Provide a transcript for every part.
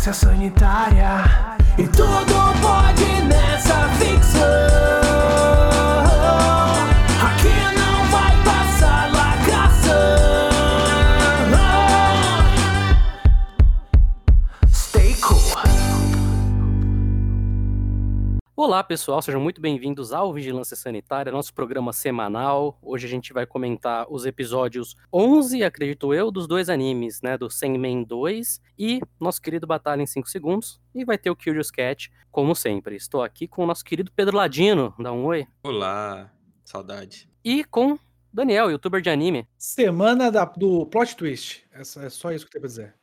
vigilância sanitária. E tudo pode Olá, pessoal, sejam muito bem-vindos ao Vigilância Sanitária, nosso programa semanal. Hoje a gente vai comentar os episódios 11, acredito eu, dos dois animes, né, do Senmen 2 e nosso querido Batalha em 5 Segundos. E vai ter o Curious Cat, como sempre. Estou aqui com o nosso querido Pedro Ladino, dá um oi. Olá, saudade. E com Daniel, youtuber de anime. Semana da- do plot twist. Essa, é só isso que eu tenho pra dizer.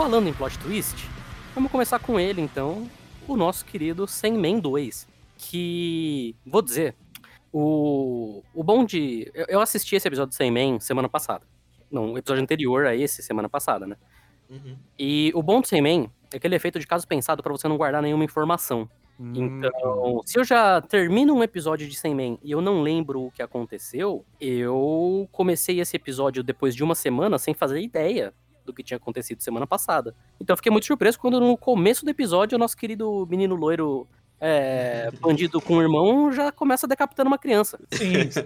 Falando em plot twist, vamos começar com ele então, o nosso querido Senmen 2, que, vou dizer, o, o bom de... Eu, eu assisti esse episódio do Senmen semana passada. Não, o episódio anterior a esse, semana passada, né? Uhum. E o bom do Senmen é que ele é feito de caso pensado pra você não guardar nenhuma informação. Então, se eu já termino um episódio de Senmen e eu não lembro o que aconteceu, eu comecei esse episódio depois de uma semana sem fazer ideia do que tinha acontecido semana passada. Então eu fiquei muito surpreso quando no começo do episódio o nosso querido menino loiro é, bandido com o irmão já começa decapitando uma criança. Sim, sim.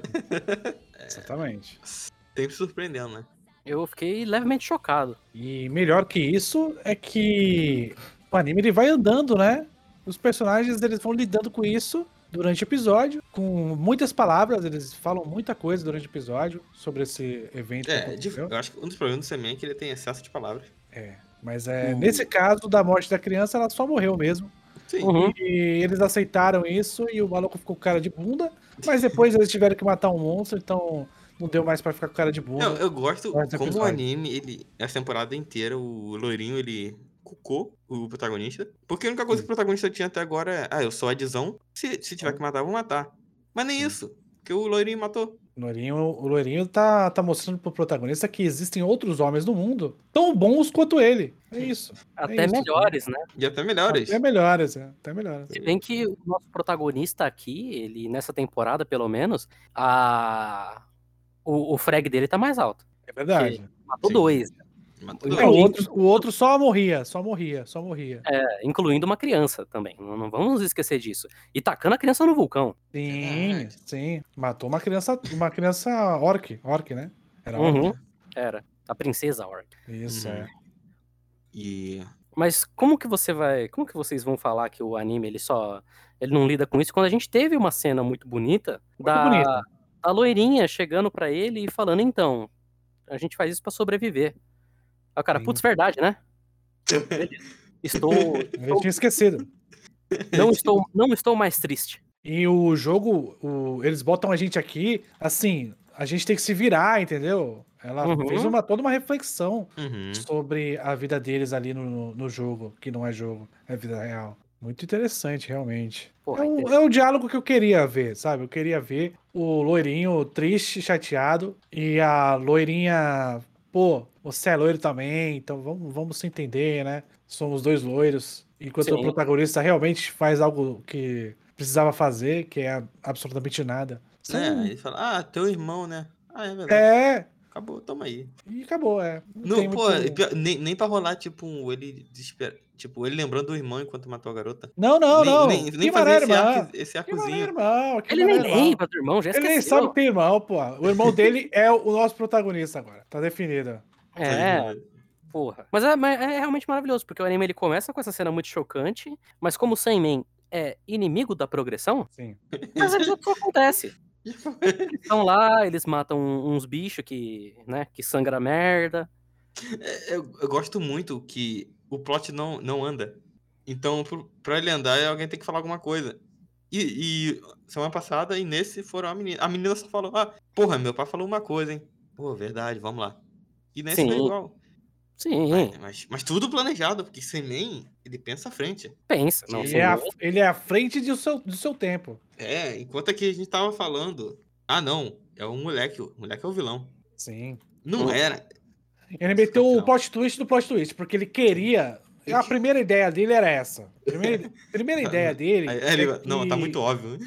exatamente. Sempre surpreendendo, né? Eu fiquei levemente chocado. E melhor que isso é que o anime ele vai andando, né? Os personagens eles vão lidando com isso durante o episódio, com muitas palavras, eles falam muita coisa durante o episódio sobre esse evento. É, eu acho que um dos problemas do Semen é que ele tem excesso de palavras. É, mas é, O- nesse caso da morte da criança, ela só morreu mesmo. Sim. Uhum. E eles aceitaram isso e o maluco ficou com cara de bunda, mas depois eles tiveram que matar um monstro, então não deu mais pra ficar com cara de bunda. Não, eu gosto como o anime, ele, essa temporada inteira, o loirinho, ele cucou o protagonista. Porque a única coisa que o protagonista tinha até agora é, ah, eu sou Adzão, se, se tiver que matar, eu vou matar. Mas nem isso, porque o loirinho matou. O Loirinho, o Loirinho tá, tá mostrando pro protagonista que existem outros homens no mundo tão bons quanto ele. É isso. Até isso. melhores, né? E até melhores. Até melhores, é. Até melhores. Se bem que o nosso protagonista aqui, ele nessa temporada pelo menos, a o, o frag dele tá mais alto. É verdade. Matou Sim. dois, Matou O, outro, o outro só morria, só morria, só morria. é, incluindo uma criança também. Não, não vamos esquecer disso. E tacando a criança no vulcão. Sim, sim. Matou uma criança, uma criança orc, orc, né? Era orc. Uhum. Era. A princesa Orc. Isso, Uhum. é. E Mas como que você vai. Como que vocês vão falar que o anime ele só. Ele não lida com isso quando a gente teve uma cena muito bonita Muito da, bonita. da loirinha chegando pra ele e falando, então, a gente faz isso pra sobreviver. Aí o cara, putz, verdade, né? Estou. Eu tinha esquecido. não, estou não estou mais triste. E o jogo, o- eles botam a gente aqui, assim, a gente tem que se virar, entendeu? Ela Uhum. fez uma, toda uma reflexão Uhum. sobre a vida deles ali no, no jogo, que não é jogo, é vida real. Muito interessante, realmente. Porra, é, um, interessante. é um diálogo que eu queria ver, sabe? Eu queria ver o loirinho triste, chateado, e a loirinha, pô, você é loiro também, então vamos, vamos se entender, né? Somos dois loiros. Enquanto o Sim. protagonista realmente faz algo que precisava fazer, que é absolutamente nada. É, Sim. ele fala, ah, teu irmão, né? Ah, é verdade. É, Acabou, toma aí. e acabou, é. Não, tem pô, muito- nem, nem pra rolar, tipo, um ele desespera. Tipo, ele lembrando do irmão enquanto matou a garota. Não, não, nem, não. Nem, que nem fazer esse, irmão. arco, esse Que arcozinho. irmão. que Ele nem lembra do irmão, já Ele esqueceu. nem sabe que tem irmão, pô. O irmão dele é o nosso protagonista agora. Tá definido. É, porra. Mas é, mas é realmente maravilhoso, porque o anime ele começa com essa cena muito chocante, mas como o Sandman é inimigo da progressão, Sim. às vezes isso acontece. Eles estão lá, eles matam uns bichos que, né, que sangra merda. É, Eu, eu gosto muito que o plot não, não anda. Então, pro- pra ele andar, alguém tem que falar alguma coisa. E, e semana passada, e nesse foram a menina. A menina só falou, ah, porra, meu pai falou uma coisa, hein? Pô, verdade, vamos lá. E nesse foi Sim. igual. Sim, Mas, mas tudo planejado, porque Semen, ele pensa à frente. pensa. Não, Ele é, a, ele é à frente do seu, do seu tempo. É, enquanto aqui a gente tava falando, ah não, é o moleque, o moleque é o vilão. Sim. Não era. Ele meteu o plot twist do plot twist, porque ele queria A primeira ideia dele era essa. Primeira, primeira ideia dele. Aí ele- é Não, tá que muito óbvio.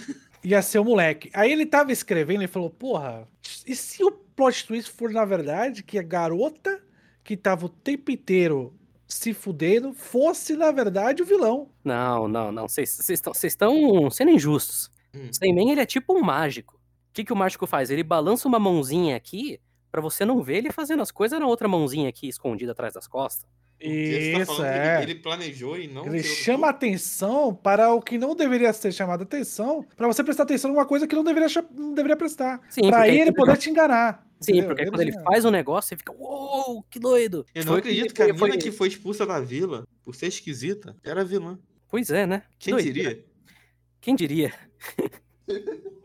Ia ser o moleque. Aí ele tava escrevendo e falou: Porra, e se o plot twist for na verdade que a garota que tava o tempo inteiro se fudendo fosse na verdade o vilão? Não, não, não. Vocês estão sendo injustos. Hum. O Sandman, ele é tipo um mágico. O que, que o mágico faz? Ele balança uma mãozinha aqui pra você não ver ele fazendo as coisas na outra mãozinha aqui, escondida atrás das costas. Tá Isso, falando que é. Ele, ele planejou e não. Ele chama atenção para o que não deveria ser chamado atenção, para você prestar atenção numa coisa que não deveria, não deveria prestar. Sim, Pra porque aí ele poder te enganar. Sim, entendeu? porque quando ele faz um negócio, você fica, uou, que doido. Eu não Foi acredito que a foi- mina que foi expulsa da vila por ser esquisita era vilã. Pois é, né? Que Quem doideira. diria? Quem diria?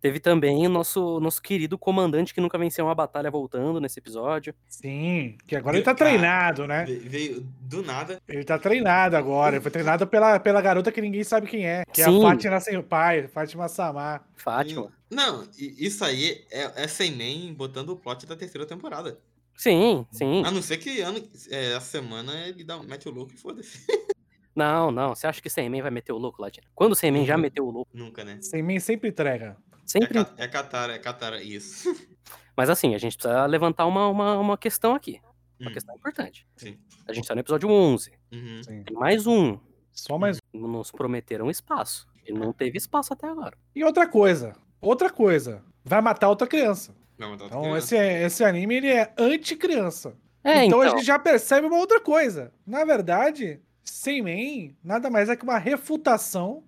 Teve também o nosso, nosso querido comandante que nunca venceu uma batalha voltando nesse episódio. Sim, que agora ele tá Cara, treinado, né? Ve- Veio do nada. Ele tá treinado agora. Ele foi treinado pela, pela garota que ninguém sabe quem é. Que é Sim. a Fátima sem pai, Fátima Samar. Fátima. Não, isso aí é, é sem nem botando o plot da terceira temporada. Sim, sim. A não ser que ano, é, essa semana ele dá, mete o louco e foda-se. Não, não. Você acha que o Sandman vai meter o louco, Ladina? Quando o Sandman já meteu o louco, Nunca, né? Sem mim sempre entrega. É, sempre. é Katara, é Katara, isso. Mas assim, a gente precisa levantar uma, uma, uma questão aqui. Uma Hum, questão importante. Sim. A gente tá no episódio 11. uhum. Sim. Tem mais um. Só mais. Nos prometeram espaço. E não teve espaço até agora. E outra coisa. Outra coisa. Vai matar outra criança. Vai matar outra Então criança. esse, esse anime ele é anti-criança. É, então, então. a gente já percebe uma outra coisa. Na verdade, Sem Man nada mais é que uma refutação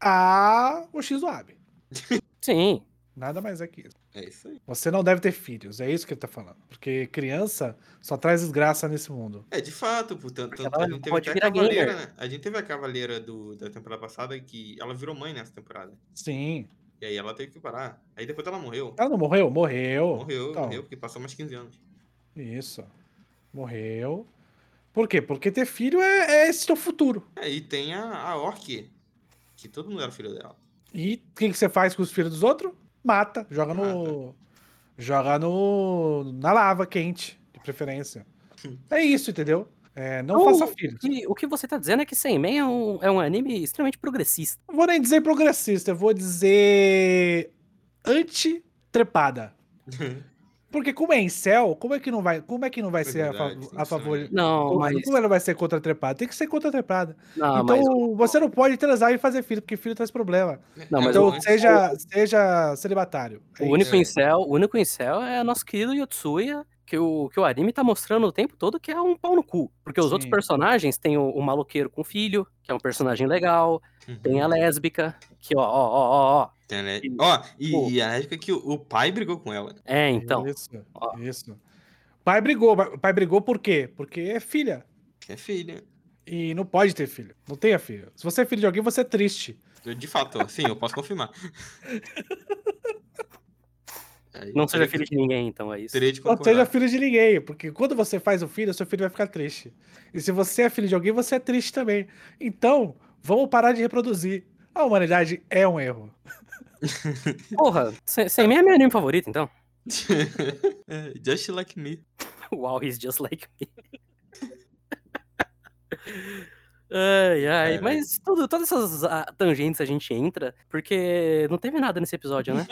a o X-Wab. Sim. Nada mais é que isso. É isso aí. Você não deve ter filhos, é isso que ele tá falando. Porque criança só traz desgraça nesse mundo. É, de fato, portanto, ela a gente teve até a cavaleira, né? A gente teve a cavaleira do, da temporada passada que ela virou mãe nessa temporada. Sim. E aí ela teve que parar. Aí depois ela morreu. Ela não morreu? Morreu. Morreu, Então, morreu, porque passou mais 15 anos. Isso. Morreu. Por quê? Porque ter filho é, é esse teu futuro. É, e tem a, a Orc, que todo mundo era filho dela. E o que, que você faz com os filhos dos outros? Mata. Joga no. Joga no. Na lava quente, de preferência. É isso, entendeu? É, não Então, faça filhos. E o que você tá dizendo é que Sandman é um, é um anime extremamente progressista. Não vou nem dizer progressista, eu vou dizer. anti-trepada. Porque como é em céu, como é que não vai, como é que não vai É ser a, verdade, fa- tem a favor? também. Não, Como, mas. como ela vai ser contra a trepada? Tem que ser contra a trepada. Não, então mas. você não pode transar e fazer filho, porque filho traz problema. Não, mas então seja, seja celibatário. É O isso. único É. incel, o único incel é nosso querido Yotsuya, que o, que o anime tá mostrando o tempo todo que é um pau no cu. Porque os outros Sim. personagens tem o, o maloqueiro com filho, que é um personagem legal, tem a lésbica, que ó, ó, ó, ó, ó. E- Ó, e, Pô. e a época que o, pai brigou com ela. É, então. Isso, ó. isso. Pai brigou. O pai brigou por quê? Porque é filha. É filha. E não pode ter filho. Não tenha filho. Se você é filho de alguém, você é triste. Eu, De fato, sim, eu posso confirmar. Aí, Não seja filho que- de ninguém, então é isso. Teria de Não seja filho de ninguém. Porque quando você faz o filho, seu filho vai ficar triste. E se você é filho de alguém, você é triste também. Então, vamos parar de reproduzir. A humanidade é um erro. Porra, Sa- Sandman é meu anime favorito, então. É, Just like me. Wow, he's just like me. Ai, ai, Caralho. mas tudo, todas essas ah, tangentes a gente entra, porque não teve nada nesse episódio, né?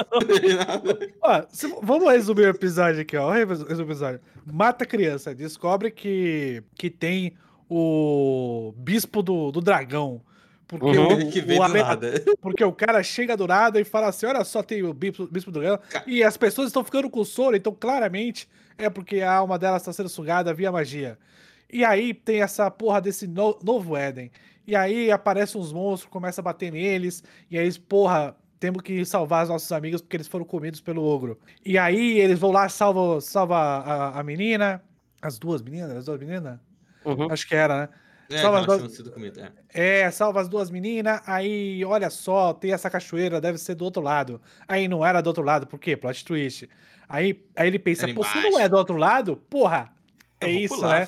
Ó, se- vamos resumir o episódio aqui, ó. Resumir o episódio. Mata a criança, descobre que, que tem o bispo do, do dragão. Porque, Uhum. o, que o porque o cara chega do nada e fala assim: olha só, tem o bispo, bispo do dragão. Ca- E as pessoas estão ficando com sono, então claramente é porque a alma delas está sendo sugada via magia. E aí tem essa porra desse no- novo Éden. E aí aparecem uns monstros, começa a bater neles. E aí eles, porra, temos que salvar os nossos amigos porque eles foram comidos pelo ogro. E aí eles vão lá, salva, salva a, a menina. As duas meninas? As duas meninas? Uhum. Acho que era, né? É, não, as duas- é. É, salva as duas meninas, aí olha só, tem essa cachoeira, deve ser do outro lado. Aí não era do outro lado, por quê? Plot twist. Aí, aí ele pensa, Era pô, se não é do outro lado, porra, Eu é isso, pular, né?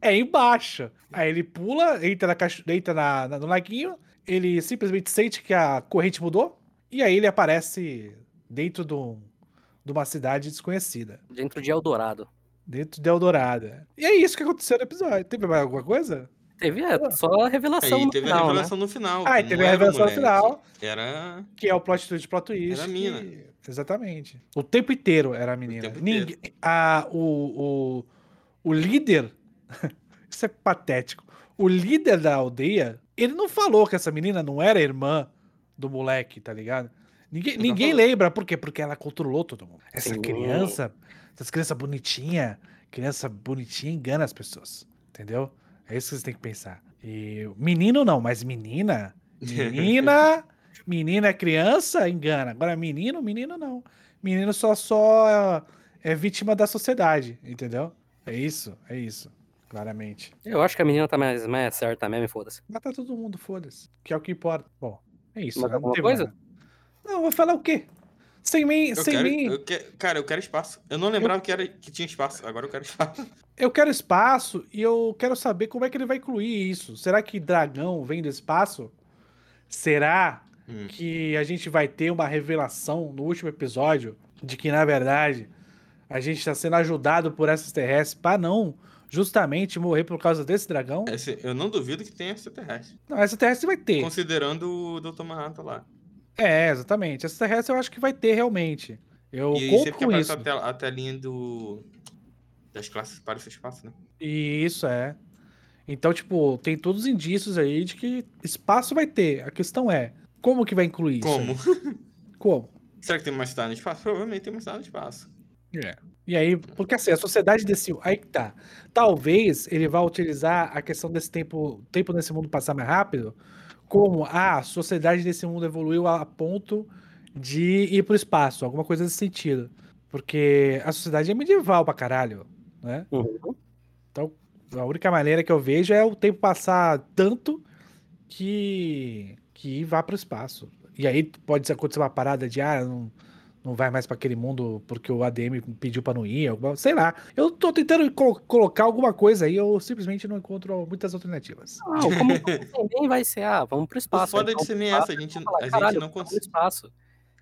É embaixo. Aí ele pula, entra, na cacho... entra na, na- no laguinho, ele simplesmente sente que a corrente mudou, e aí ele aparece dentro do, de uma cidade desconhecida, Dentro de Eldorado. dentro de Eldorado. E é isso que aconteceu no episódio. Teve mais alguma coisa? Teve é, só a revelação Aí no teve final, a né? revelação no final. Ah, e que teve a o revelação no final. Era. Que é o plot twist, plot twist. Era a que- mina. Exatamente. O tempo inteiro era a menina. tempo Ninguém... A, o, o, o líder. Isso é patético. O líder da aldeia, ele não falou que essa menina não era irmã do moleque, tá ligado? Ninguém, ninguém lembra. Por quê? Porque ela controlou todo mundo. Essa criança, essas crianças bonitinha, criança bonitinha engana as pessoas. Entendeu? É isso que você tem que pensar. E menino não, mas menina. Menina. menina é criança, engana. Agora menino, menino não. Menino só só é vítima da sociedade, entendeu? É isso, é isso. Claramente. Eu acho que a menina tá mais, mais certa mesmo, foda-se. Matar todo mundo, foda-se. Que é o que importa. Bom, é isso. Não alguma coisa? nada. Não, vou falar o quê? Sem mim, Eu sem quero, mim. eu que- cara, eu quero espaço. Eu não lembrava que, era, que tinha espaço. Agora eu quero espaço. Eu quero espaço e eu quero saber como é que ele vai incluir isso. Será que dragão vem do espaço? Será Hum. que a gente vai ter uma revelação no último episódio de que, na verdade, a gente está sendo ajudado por essas terrestres para não justamente morrer por causa desse dragão? Esse- eu não duvido que tenha extraterrestre. Não, essa terrestre vai ter. Considerando o Dr. Manhattan lá. É, exatamente. Essa terrestre eu acho que vai ter realmente. Eu e que com isso. a, tela- a telinha do. Das classes para esse espaço, né? Isso é. Então, tipo, tem todos os indícios aí de que espaço vai ter. A questão é, como que vai incluir isso? Como? Como? Será que tem uma cidade no espaço? Provavelmente tem uma cidade no espaço. É. E aí, porque assim, a sociedade desse. Aí que tá. Talvez ele vá utilizar a questão desse tempo, tempo nesse mundo passar mais rápido, como ah, a sociedade desse mundo evoluiu a ponto de ir pro espaço, alguma coisa nesse sentido. Porque a sociedade é medieval pra caralho, né? Uhum. Então, a única maneira que eu vejo é o tempo passar tanto que que vá para o espaço. E aí pode acontecer uma parada de ah, não, não vai mais para aquele mundo porque o ADM pediu para não ir, alguma, sei lá. Eu tô tentando colo- colocar alguma coisa aí, eu simplesmente não encontro muitas alternativas. Ah, como também vai ser, ah, vamos pro O espaço. foda então de ser nem pro essa, a gente, falar, a gente "Caralho, não consegue. espaço.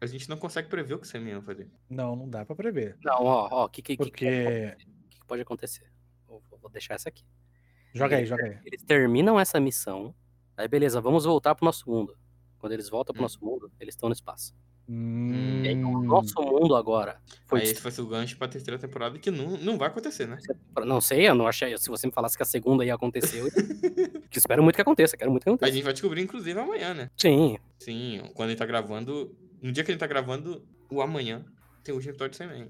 A gente não consegue prever o que o Seminha vai fazer. Não, não dá para prever. Não, ó, ó, o que, que, que, que, Porque que que pode acontecer? Vou, vou- deixar essa aqui. joga aí, joga aí. Eles terminam essa missão, aí beleza, vamos voltar pro nosso mundo. Quando eles voltam pro Hum. nosso mundo, eles estão no espaço. Hum, aí, o nosso mundo agora foi Aí esse ser o gancho pra terceira temporada que não, não vai acontecer, né? Não sei, eu não achei. Se você me falasse que a segunda ia acontecer, eu... que espero muito que aconteça, quero muito que A aconteça. gente vai descobrir, inclusive, amanhã, né? Sim, Sim, quando ele tá gravando. No dia que ele tá gravando, o amanhã, tem o último episódio de Seminha.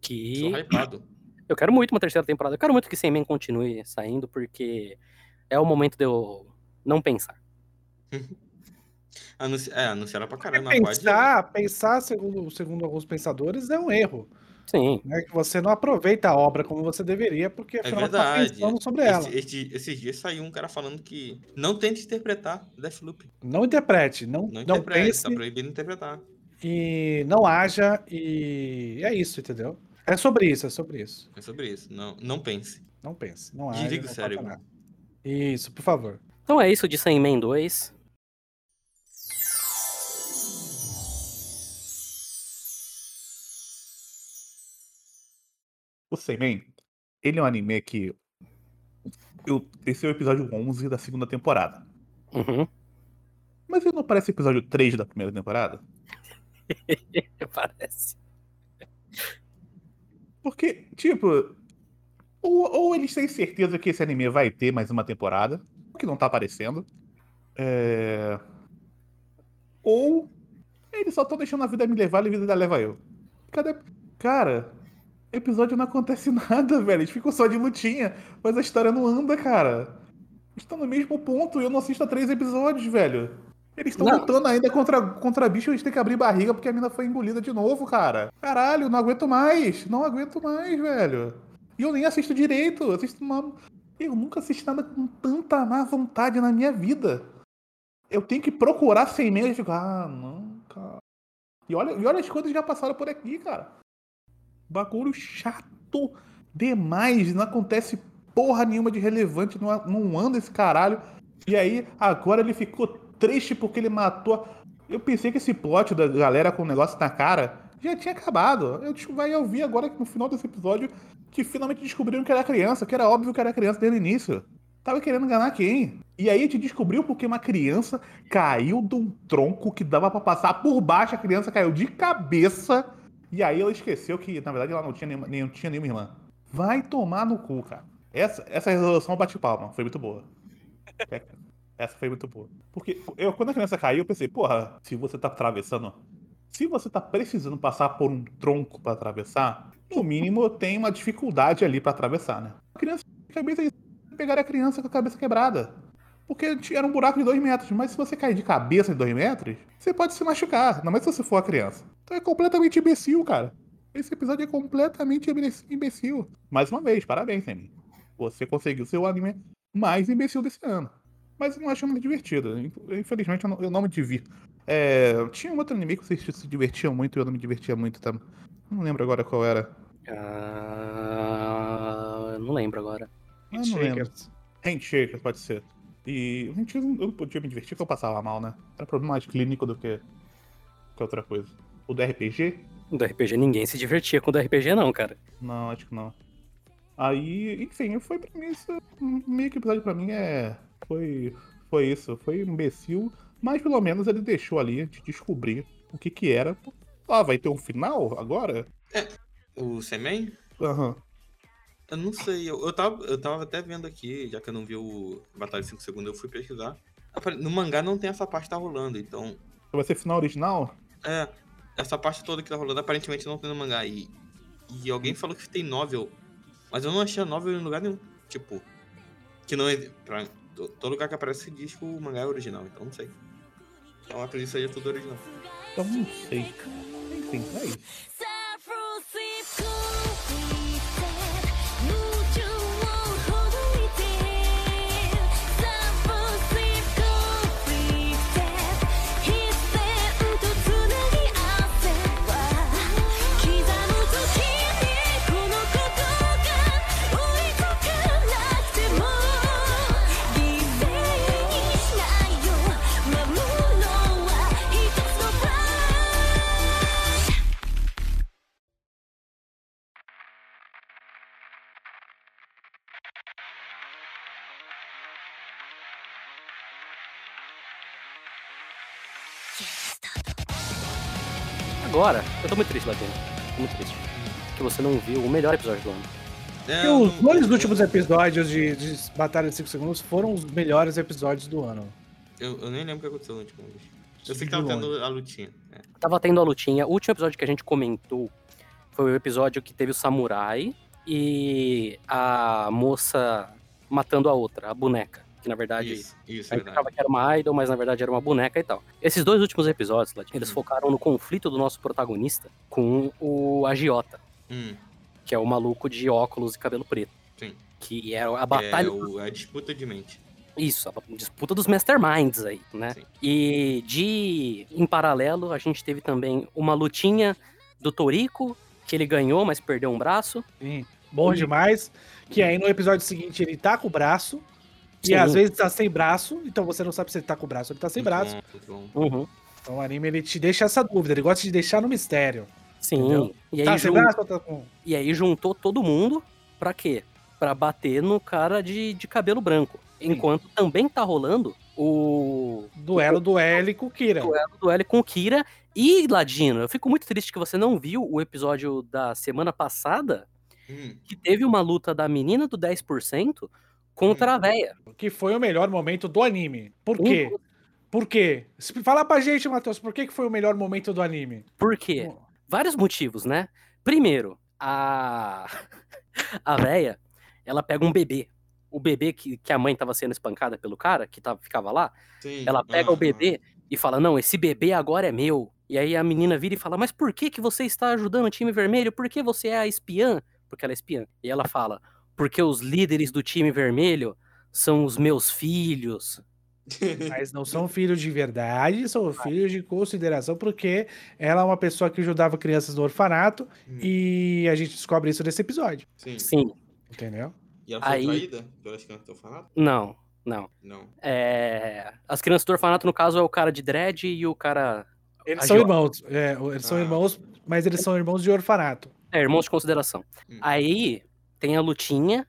que Sou hypado. eu quero muito uma terceira temporada. Eu quero muito que Sandman continue saindo, porque é o momento de eu não pensar. Anunci... É, anunciaram pra caramba. mas pode- Pensar, pensar segundo, segundo alguns pensadores, é um erro. Sim, Né? Que você não aproveita a obra como você deveria, porque É afinal você tá verdade. pensando sobre ela. Esse- esse- esses dias saiu um cara falando que não tente interpretar Deathloop. Não interprete, não, Não não, interprete, pense tá proibido interpretar. e não haja e é isso, entendeu? É sobre isso, é sobre isso. É sobre isso. Não, não pense. Não pense, não haja. Desliga o cérebro. Isso, por favor. então é isso de Sandman 2. O Seimen, ele é um anime que. Eu, esse é o episódio 11 da segunda temporada. Uhum. Mas ele não parece o episódio 3 da primeira temporada? Parece. Porque, tipo. Ou, ou eles têm certeza que esse anime vai ter mais uma temporada, o que não tá aparecendo. É... Ou eles só estão deixando a vida me levar e a vida leva eu. Cadê. Cara, episódio não acontece nada, velho. Eles ficam só de lutinha, mas a história não anda, cara. Estão no mesmo ponto e eu não assisto a três episódios, velho. Eles estão lutando ainda contra, contra bicho e eles têm que abrir barriga porque a mina foi engolida de novo, cara. Caralho, não aguento mais. Não aguento mais, velho. E eu nem assisto direito. Eu assisto uma... Eu nunca assisti nada com tanta má vontade na minha vida. Eu tenho que procurar sem medo e fico, ah, não, cara. E olha, e olha as coisas que já passaram por aqui, cara. Bagulho chato demais. Não acontece porra nenhuma de relevante. Não, anda esse caralho. E aí, agora ele ficou triste porque ele matou. Eu pensei que esse plot da galera com o negócio na cara já tinha acabado. Eu vai ouvir agora no final desse episódio que finalmente descobriram que era criança, que era óbvio que era criança desde o início. Tava querendo enganar quem? E aí gente descobriu porque uma criança caiu de um tronco que dava pra passar por baixo, a criança caiu de cabeça. E aí ela esqueceu que, na verdade, ela não tinha nenhuma, nem, tinha nenhuma irmã. Vai tomar no cu, cara. Essa, essa resolução bate palma, foi muito boa. É, Essa foi muito boa. Porque eu, quando a criança caiu, eu pensei, porra, se você tá atravessando. Se você tá precisando passar por um tronco pra atravessar, no mínimo tem uma dificuldade ali pra atravessar, né? A criança, cabeça, pegar a criança com a cabeça quebrada. Porque tinha- era um buraco de dois metros, mas se você cair de cabeça de dois metros, você pode se machucar, ainda mais se você for a criança. Então é completamente imbecil, cara. Esse episódio é completamente imbe- imbecil. Mais uma vez, parabéns, Amy. Você conseguiu ser o anime mais imbecil desse ano. Mas eu não acho muito divertido. Infelizmente, eu não, eu não me divirto. É, tinha um outro anime que vocês se divertiam muito e eu não me divertia muito também. Não lembro agora qual era. Ah, eu não lembro agora. Eu não lembro. Shakers. Handshakers, pode ser. E o Handshakers eu não podia me divertir porque eu passava mal, né? Era problema mais clínico do que, que outra coisa. O do RPG? Do RPG ninguém se divertia com o do RPG, não, cara. Não, acho que não. Aí, enfim, foi pra mim isso. Meio que o episódio pra mim é. Foi. Foi isso. Foi um imbecil. Mas pelo menos ele deixou ali de descobrir o que que era. Ah, vai ter um final agora? O Semen? Aham. Eu não sei, eu, eu, tava, eu tava até vendo aqui, já que eu não vi o Batalha de 5 Segundos, eu fui pesquisar. Apare- No mangá não tem essa parte que tá rolando, então. Vai ser final original? É, essa parte toda que tá rolando aparentemente não tem no mangá. E, e alguém falou que tem novel, mas eu não achei a novel em lugar nenhum. Tipo, que não é. Pra, to- todo lugar que aparece diz que o mangá é original, então não sei. Então eu acredito que seja tudo original. Então não sei. Enfim, é isso. Agora, eu tô muito triste, Latino. Tô muito triste. Que você não viu o melhor episódio do ano. É, os não- dois últimos episódios de, de Batalha de 5 Segundos foram os melhores episódios do ano. Eu, eu nem lembro o que aconteceu no último. Eu sei que tava tendo a lutinha. É. Tava tendo a lutinha. O último episódio que a gente comentou foi o episódio que teve o samurai e a moça matando a outra, a boneca. Que na verdade Isso, isso, a é gente verdade. achava que era uma idol, mas na verdade era uma boneca e tal. Esses dois últimos episódios, eles Hum. focaram no conflito do nosso protagonista com o agiota, Hum, que é o maluco de óculos e cabelo preto. Sim. Que é a batalha. É o- a disputa de mente. Isso, a disputa dos masterminds aí, né? Sim. E de. Em paralelo, a gente teve também uma lutinha do Torico, que ele ganhou, mas perdeu um braço. Sim, bom E- demais. Que aí no episódio seguinte ele tá com o braço. E Sim. às vezes tá sem braço, então você não sabe se ele tá com o braço ou ele tá sem Muito braço. bom, muito bom. Uhum. Então o anime ele te deixa essa dúvida, ele gosta de deixar no mistério. Sim. Entendeu? E aí, tá sem jun- braço ou tá com. e aí juntou todo mundo pra quê? Pra bater no cara de, de cabelo branco. Enquanto também tá rolando o Duelo do L com o Kira. duelo do L com o Kira. E, Ladino, eu fico muito triste que você não viu o episódio da semana passada, Hum, que teve uma luta da menina do 10% contra a véia. Que foi o melhor momento do anime. Por quê? Por quê? Fala pra gente, Matheus, por que que foi o melhor momento do anime? Por quê? Vários motivos, né? Primeiro, a a véia, ela pega um bebê. O bebê que, que a mãe tava sendo espancada pelo cara, que tava, ficava lá, sim. ela pega o bebê e fala: Não, esse bebê agora é meu. E aí a menina vira e fala: Mas por que, que você está ajudando o time vermelho? Por que você é a espiã? Porque ela é espiã. E ela fala: Porque os líderes do time vermelho são os meus filhos. Mas não são filhos de verdade, são filhos de consideração, porque ela é uma pessoa que ajudava crianças no orfanato Hum. e a gente descobre isso nesse episódio, Sim. Sim. entendeu? E ela foi Aí- traída pelas crianças do orfanato? Não, não. Não. É, As crianças do orfanato, no caso, é o cara de dread e o cara. Eles A são Jo- irmãos. é, eles são Ah. irmãos, mas eles são irmãos de orfanato. É, irmãos de consideração. Hum. Aí tem a lutinha,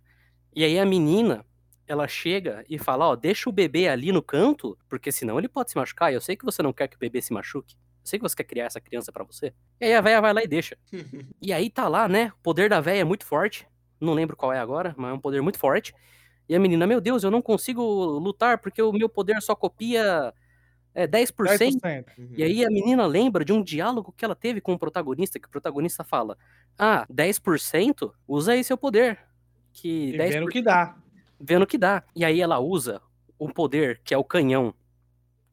e aí a menina, ela chega e fala, ó, deixa o bebê ali no canto, porque senão ele pode se machucar. e Eu sei que você não quer que o bebê se machuque. Eu sei que você quer criar essa criança pra você. E aí a véia vai lá e deixa. E aí tá lá, né? O poder da véia é muito forte. Não lembro qual é agora, mas é um poder muito forte. E a menina, meu Deus, eu não consigo lutar porque o meu poder só copia é, 10%. 10%. E aí a menina lembra de um diálogo que ela teve com o protagonista, que o protagonista fala: Ah, 10%? Usa aí seu poder. Que E 10% vendo o que dá. vendo o que dá. E aí ela usa o poder, que é o canhão.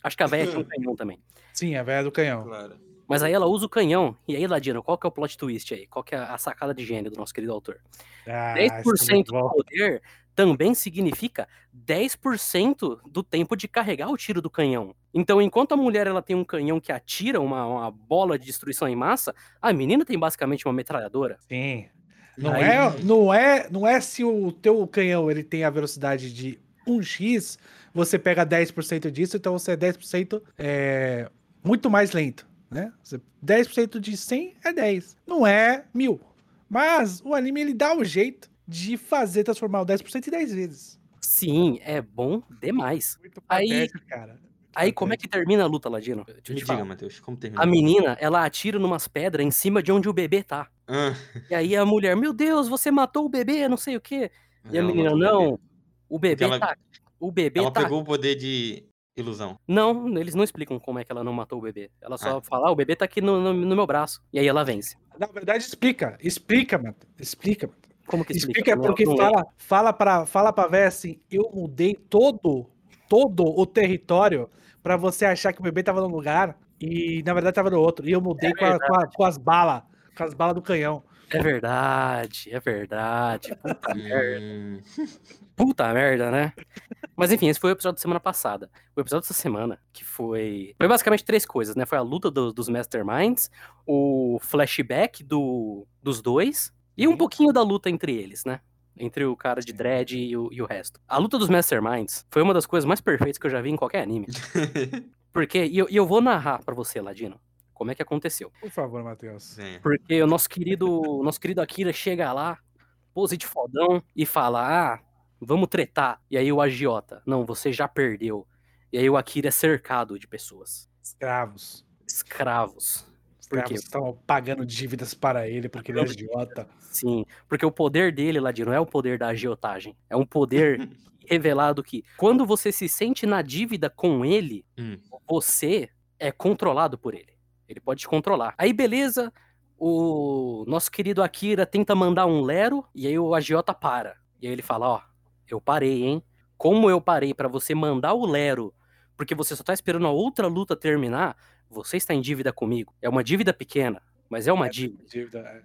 Acho que a véia tinha um canhão também. Sim, a velha do canhão. Claro. Mas aí ela usa o canhão. E aí, Ladino, qual que é o plot twist aí? Qual que é a sacada de gênio do nosso querido autor? Ah, 10% isso é do poder também significa 10% do tempo de carregar o tiro do canhão. Então, enquanto a mulher ela tem um canhão que atira uma, uma bola de destruição em massa, a menina tem basicamente uma metralhadora. Sim. Não Aí- é, não é, não é se o teu canhão ele tem a velocidade de 1x, você pega 10% disso, então você é 10% é, muito mais lento, né? Você- 10% de 100 é 10. Não é mil. Mas o anime ele dá o jeito de fazer transformar o 10% em 10 vezes. Sim, é bom demais. Muito Aí- cara. Aí, como é que termina a luta, Ladino? Deixa eu Me te diga. Matheus, como termina? A menina, ela atira numas pedras em cima de onde o bebê tá. Ah, E aí a mulher, meu Deus, você matou o bebê, não sei o quê. E a menina, matou o bebê. não, o bebê ela- tá. O bebê Ela tá. pegou o poder de ilusão. Não, eles não explicam como é que ela não matou o bebê. Ela só Ah. fala, ah, o bebê tá aqui no, no, no meu braço. E aí ela vence. Na verdade, explica. Explica, mano. Explica, mano. Como que explica? Explica porque fala, fala pra, fala pra véia assim, eu mudei todo, todo o território pra você achar que o bebê tava num lugar e na verdade tava no outro. E eu mudei com, a- com a- com as balas, com as balas do canhão. É verdade, é verdade. Puta merda. Hum, Puta merda, né? Mas enfim, esse foi o episódio da semana passada. O episódio dessa semana, que foi. Foi basicamente três coisas, né? Foi a luta do- dos Masterminds, o flashback do, dos dois, e um pouquinho da luta entre eles, né? Entre o cara de dread e o, e o resto. A luta dos Masterminds foi uma das coisas mais perfeitas que eu já vi em qualquer anime. Porque, e eu, e eu vou narrar pra você, Ladino, como é que aconteceu. Por favor, Matheus. Porque o nosso querido, o nosso querido Akira chega lá, pose de fodão e fala: Ah, vamos tretar. E aí o agiota, não, você já perdeu. E aí o Akira é cercado de pessoas, Escravos. escravos. Escravos estão pagando dívidas para ele porque ele é idiota. Sim, porque o poder dele, Ladino, não é o poder da agiotagem. É um poder revelado que quando você se sente na dívida com ele, Hum. você é controlado por ele. Ele pode te controlar. Aí, beleza, o nosso querido Akira tenta mandar um Lero, e aí o agiota para. E aí ele fala, ó, eu parei, hein? Como eu parei pra você mandar o Lero, porque você só tá esperando a outra luta terminar, você está em dívida comigo. É uma dívida pequena, mas é uma dívida. Dívida, é.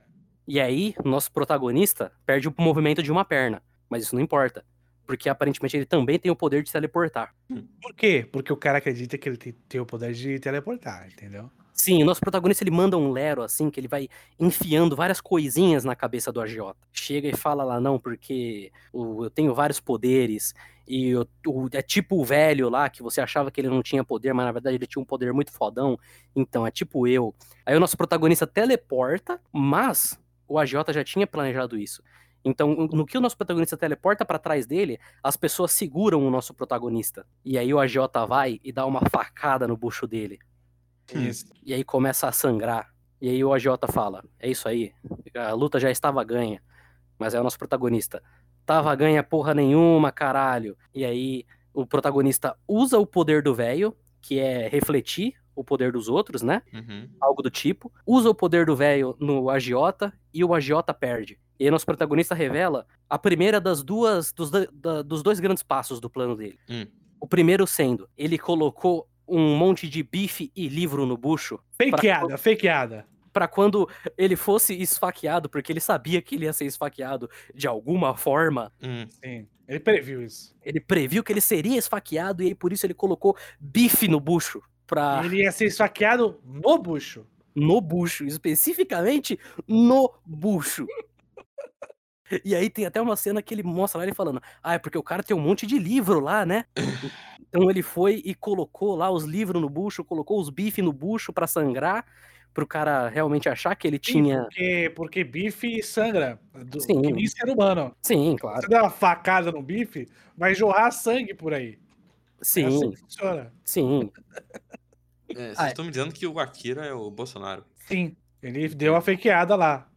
E aí, nosso protagonista perde o movimento de uma perna. Mas isso não importa. Porque aparentemente ele também tem o poder de teleportar. Por quê? Porque o cara acredita que ele tem, o poder de teleportar, entendeu? Sim, o nosso protagonista ele manda um Lero assim, que ele vai enfiando várias coisinhas na cabeça do agiota. Chega e fala lá, não, porque eu tenho vários poderes. E eu- o- é tipo o velho lá, que você achava que ele não tinha poder, mas na verdade ele tinha um poder muito fodão. Então, é tipo eu. Aí o nosso protagonista teleporta, mas o agiota já tinha planejado isso. Então, no que o nosso protagonista teleporta pra trás dele, as pessoas seguram o nosso protagonista. E aí o agiota vai e dá uma facada no bucho dele. Hum. Isso. E aí começa a sangrar. E aí o AJ fala: É isso aí. A luta já estava ganha. Mas é o nosso protagonista. Tava ganha porra nenhuma, caralho. E aí o protagonista usa o poder do velho, que é refletir o poder dos outros, né? Uhum. Algo do tipo. Usa o poder do velho no agiota e o agiota perde. E aí nosso protagonista revela a primeira das duas dos, do- da- dos dois grandes passos do plano dele. Hum. O primeiro sendo, ele colocou um monte de bife e livro no bucho Fakeada, fakeada. Pra quando ele fosse esfaqueado, porque ele sabia que ele ia ser esfaqueado de alguma forma. Hum. Sim. Ele previu isso. Ele previu que ele seria esfaqueado e aí por isso ele colocou bife no bucho. Pra... Ele ia ser esfaqueado no bucho. No bucho, especificamente no bucho. E aí tem até uma cena que ele mostra lá ele falando: Ah, é porque o cara tem um monte de livro lá, né? Então ele foi e colocou lá os livros no bucho, colocou os bifes no bucho pra sangrar, pro cara realmente achar que ele Sim, tinha. Porque, porque bife sangra. Do, Sim. que nem ser humano. Sim, claro. Você der uma facada no bife, vai jorrar sangue por aí. É assim Sim, que funciona. sim. É, vocês Ah, é. estão me dizendo que o Akira é o Bolsonaro. Sim. Ele deu uma fakeada lá.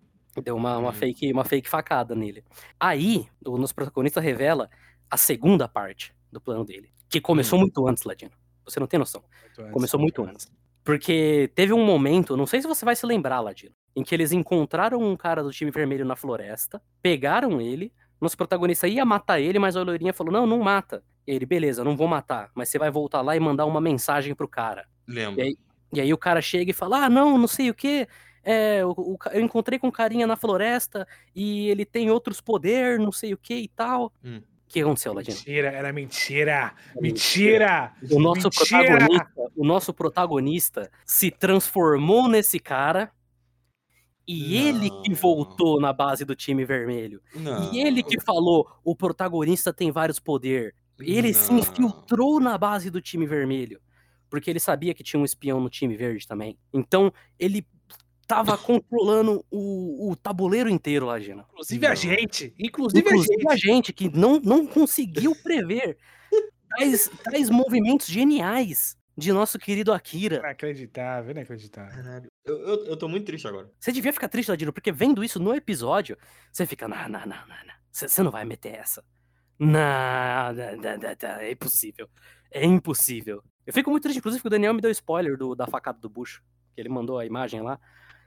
Deu uma, uma, Hum. fake, uma fake facada nele. Aí, o nosso protagonista revela a segunda parte do plano dele. Que começou Hum. muito antes, Ladino. Você não tem noção. Começou muito antes. Porque teve um momento, não sei se você vai se lembrar, Ladino, em que eles encontraram um cara do time vermelho na floresta, pegaram ele, nosso protagonista ia matar ele, mas a loirinha falou: não, não mata. E ele, beleza, não vou matar, mas você vai voltar lá e mandar uma mensagem pro cara. Lembro. E aí, e aí o cara chega e fala: Ah, não, não sei o quê. É, o, o eu encontrei com um carinha na floresta e ele tem outros poderes, não sei o que e tal. Hum. O que aconteceu, Ladino? Mentira, era mentira. Mentira! O nosso Mentira! protagonista, o nosso protagonista se transformou nesse cara e ele que Não. voltou na base do time vermelho. Não. E ele que falou: o protagonista tem vários poderes. Ele se Não. infiltrou na base do time vermelho. Porque ele sabia que tinha um espião no time verde também. Então, ele tava controlando o, o tabuleiro inteiro lá, Gina. Inclusive a Não. gente. Inclusive, Inclusive a a gente. gente, que não, não conseguiu prever tais, tais movimentos geniais de nosso querido Akira. Inacreditável, inacreditável. Caralho. Eu, eu, eu tô muito triste agora. Você devia ficar triste, Ladino, porque vendo isso no episódio, você fica, não, não, não, não, não. Você você não vai meter essa. Não, não, não, não, não, é impossível. É impossível. Eu fico muito triste, inclusive, que o Daniel me deu spoiler do, da facada do bucho. Que ele mandou a imagem lá.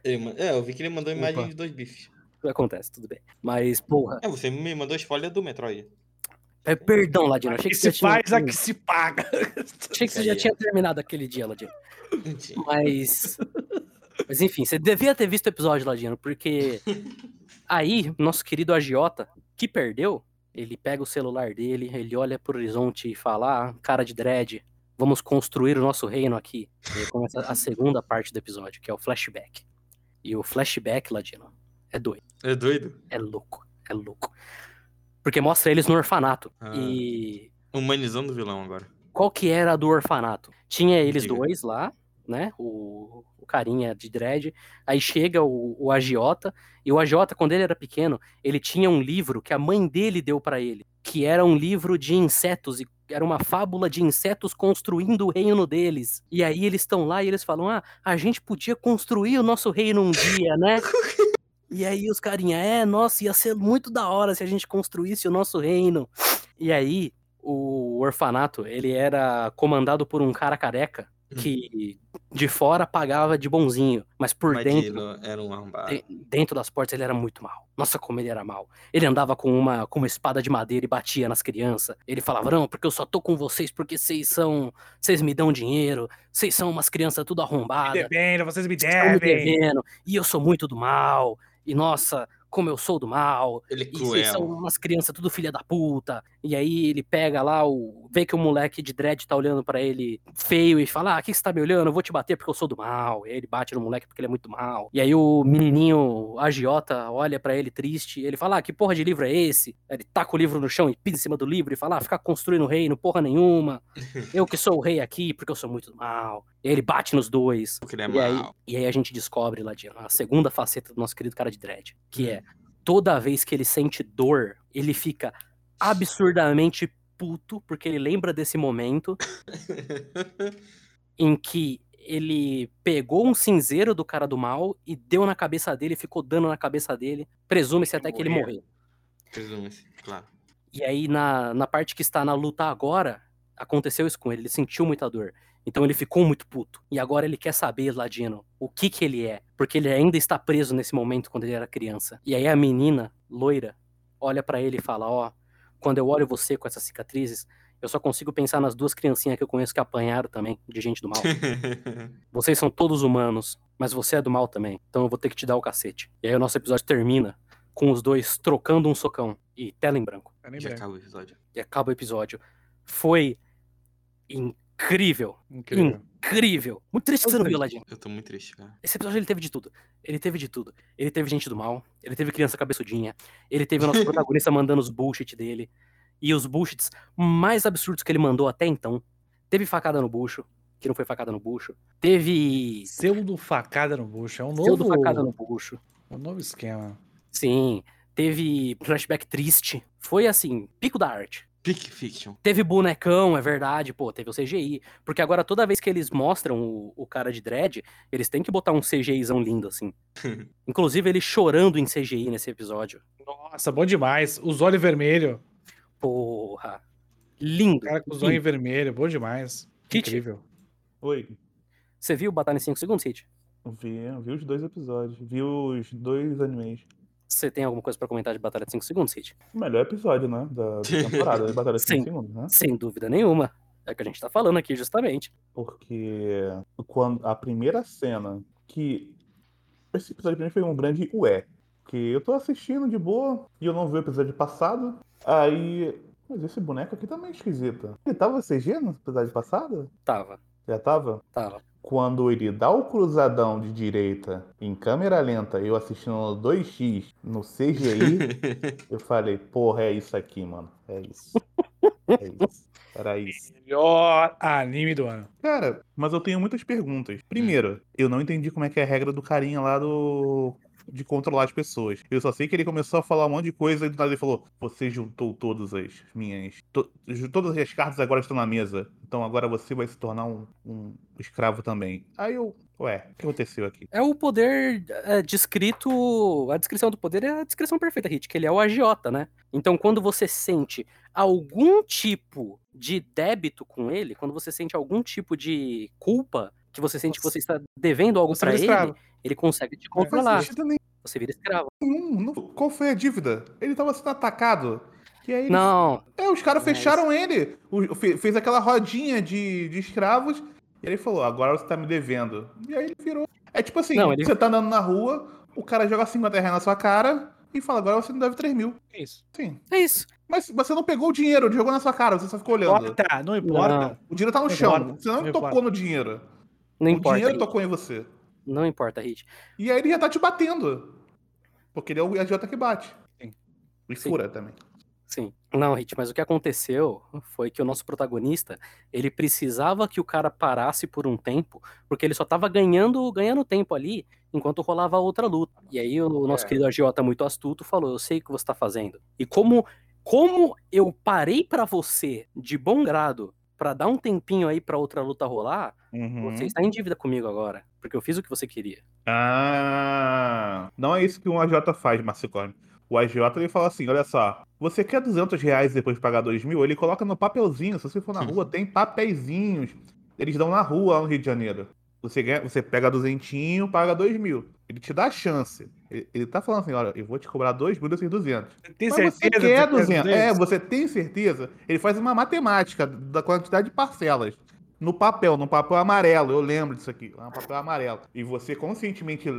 Ele é, eu vi que ele mandou imagem Opa. de dois bifes. Acontece, tudo bem. Mas, porra. É, você me mandou spoiler do Metroid. é, perdão, Ladino. Achei que que, você se já tinha, faz, a que se paga. achei que você já tinha terminado aquele dia, Ladino. Mas. Mas enfim, você devia ter visto o episódio, Ladino, porque aí, nosso querido agiota, que perdeu, ele pega o celular dele, ele olha pro horizonte e fala: ah, cara de dread, vamos construir o nosso reino aqui. E aí começa a segunda parte do episódio, que é o flashback. E o flashback, Ladino, é doido, É doido? é louco, é louco. Porque mostra eles no orfanato. Ah. E Humanizando o vilão agora. qual que era a do orfanato? Tinha eles Diga. dois lá, né? O, o carinha de dread. Aí chega o, o agiota. E o agiota, quando ele era pequeno, ele tinha um livro que a mãe dele deu pra ele. Que era um livro de insetos. E era uma fábula de insetos construindo o reino deles. E aí eles estão lá e eles falam: Ah, a gente podia construir o nosso reino um dia, né? E aí os carinha, é, nossa, ia ser muito da hora se a gente construísse o nosso reino. E aí, o orfanato, ele era comandado por um cara careca que de fora pagava de bonzinho, mas por Mas dentro, era um arrombado. de- dentro das portas ele era muito mal. Nossa, como ele era mal. Ele andava com uma, com uma espada de madeira e batia nas crianças. Ele falava, não, porque eu só tô com vocês porque vocês são, vocês me dão dinheiro, vocês são umas crianças tudo Me arrombadas devendo, vocês me estão me devem. devendo, e eu sou muito do mal, e nossa, como eu sou do mal, Ele é e vocês são cruel. umas crianças tudo filha da puta. E aí ele pega lá, o vê que o moleque de dread tá olhando pra ele feio e fala: Ah, que você tá me olhando? Eu vou te bater porque eu sou do mal. E aí ele bate no moleque porque ele é muito mal. E aí o menininho agiota olha pra ele triste, ele fala: Ah, que porra de livro é esse? Aí Ele taca o livro no chão e pisa em cima do livro e fala: Ah, ficar construindo reino, porra nenhuma. Eu que sou o rei aqui porque eu sou muito do mal. E aí ele bate nos dois. Porque ele é E aí, mal. e aí a gente descobre, Ladino, a segunda faceta do nosso querido cara de dread, que é toda vez que ele sente dor, ele fica absurdamente puto, porque ele lembra desse momento em que ele pegou um cinzeiro do cara do mal e deu na cabeça dele, ficou dando na cabeça dele, presume-se até que ele morreu. morreu. Presume-se, claro. E aí, na, na parte que está na luta agora, aconteceu isso com ele, ele sentiu muita dor. Então ele ficou muito puto. E agora ele quer saber, Ladino, o que que ele é. Porque ele ainda está preso nesse momento quando ele era criança. E aí a menina, loira, olha pra ele e fala: Ó, quando eu olho você com essas cicatrizes, eu só consigo pensar nas duas criancinhas que eu conheço que apanharam também, de gente do mal. Vocês são todos humanos, mas você é do mal também. Então eu vou ter que te dar o cacete. E aí o nosso episódio termina com os dois trocando um socão e tela em branco lembro. acaba o episódio. e acaba o episódio. Foi incrível. Incrível. Incrível. Muito triste que você não viu, Ladinho. Eu tô muito triste, cara. Esse episódio ele teve de tudo. Ele teve de tudo. Ele teve gente do mal, ele teve criança cabeçudinha, ele teve o nosso protagonista mandando os bullshit dele. E os bullshits mais absurdos que ele mandou até então Teve facada no bucho, que não foi facada no bucho. Teve Pseudo facada no bucho. É um pseudo novo, facada no bucho. um novo esquema. Sim. Teve flashback triste. Foi assim, pico da arte. Pick Fiction. Teve bonecão, é verdade, pô, teve o CGI. Porque agora toda vez que eles mostram o, o cara de dread, eles têm que botar um CGIzão lindo, assim. Inclusive ele chorando em CGI nesse episódio. Nossa, bom demais. Os olhos vermelhos. Porra. Lindo. O cara com os olhos vermelhos. Bom demais. Kit. Incrível. Oi. Você viu Batalha em 5 segundos, Hit? Vi, vi os dois episódios. Vi os dois animes. Você tem alguma coisa pra comentar de Batalha de 5 segundos, Hit? O melhor episódio, né? Da, da temporada, de Batalha de Sim. 5 segundos, né? Sem dúvida nenhuma. É o que a gente tá falando aqui, justamente. Porque quando a primeira cena que. Esse episódio pra mim foi um grande ué. Que eu tô assistindo de boa e eu não vi o episódio passado. Aí. Mas esse boneco aqui tá meio esquisito. Ele tava CG no episódio passado? Tava, Já tava? tava. Quando ele dá o cruzadão de direita em câmera lenta, eu assistindo no 2x no CGI, eu falei, porra, é isso aqui, mano. É isso. É isso. Era isso. Melhor anime do ano. Cara, mas eu tenho muitas perguntas. Primeiro, eu não entendi como é que é a regra do carinha lá do. De controlar as pessoas. Eu só sei que ele começou a falar um monte de coisa e do nada ele falou: Você juntou todas as minhas. to- todas as cartas agora estão na mesa. Então agora você vai se tornar um, um escravo também. Aí eu. Ué, o que aconteceu aqui? É o poder é, descrito. A descrição do poder é a descrição perfeita, Hit, que ele é o agiota, né? Então, quando você sente algum tipo de débito com ele, quando você sente algum tipo de culpa, que você sente que você está devendo algo pra vira ele, escravo. Ele consegue te Não faz controlar. nenhum. Você vira escravo. Não- Qual foi a dívida? Ele tava sendo atacado. E aí ele Não, É, os caras Mas- fecharam ele. O- fe- fez aquela rodinha de, de escravos. E ele falou: agora você tá me devendo. E aí ele virou. É tipo assim: Não, ele- você tá andando na rua, o cara joga 50 reais na sua cara e fala: agora você me deve 3 mil. É isso. Sim. é isso. Mas você não pegou o dinheiro, ele jogou na sua cara, você só ficou Não olhando. importa, não importa. O dinheiro tá no Não chão. importa, Você não, não tocou importa. no dinheiro. Não o importa. dinheiro Hit. tocou em você. Não importa, Hit. E aí ele já tá te batendo. Porque ele é o idiota que bate. Sim. E Sim. fura também. Sim. Não, Hit, mas o que aconteceu foi que o nosso protagonista, ele precisava que o cara parasse por um tempo, porque ele só tava ganhando, ganhando tempo ali, enquanto rolava outra luta. E aí o nosso É. querido agiota muito astuto falou: "Eu sei o que você tá fazendo". E como como eu parei pra você de bom grado pra dar um tempinho aí pra outra luta rolar, Uhum. você está em dívida comigo agora, porque eu fiz o que você queria. Ah, não é isso que um AJ faz, Marcicorne. O AJ ele fala assim: olha só, você quer 200 reais depois de pagar 2 mil? Ele coloca no papelzinho. Se você for na rua, tem papeizinhos. Eles dão na rua lá no Rio de Janeiro. Você, ganha, você pega duzentinho, paga 2 mil. Ele te dá a chance. Ele, ele tá falando assim: olha, eu vou te cobrar 2 mil desses 200. Tem Mas certeza você que quer você 200? É, você tem certeza? Ele faz uma matemática da quantidade de parcelas. No papel, no papel amarelo, eu lembro disso aqui, é um papel amarelo. E você conscientemente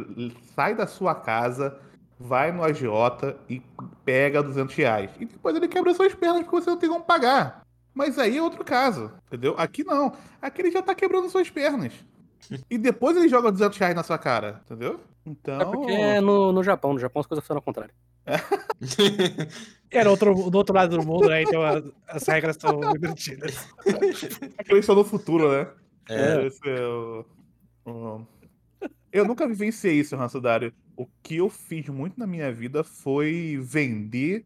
sai da sua casa, vai no agiota e pega 200 reais. E depois ele quebra suas pernas porque você não tem como pagar. Mas aí é outro caso, entendeu? Aqui não. Aqui ele já tá quebrando suas pernas. E depois ele joga 200 reais na sua cara, entendeu? Então... É porque é no, no Japão, no Japão as coisas funcionam ao contrário. É, no outro, do outro lado do mundo, né? Então as regras são invertidas. Aqueles É estão no futuro, né? É. Esse é o- o- Eu nunca vivenciei isso, Ransudário. O que eu fiz muito na minha vida foi vender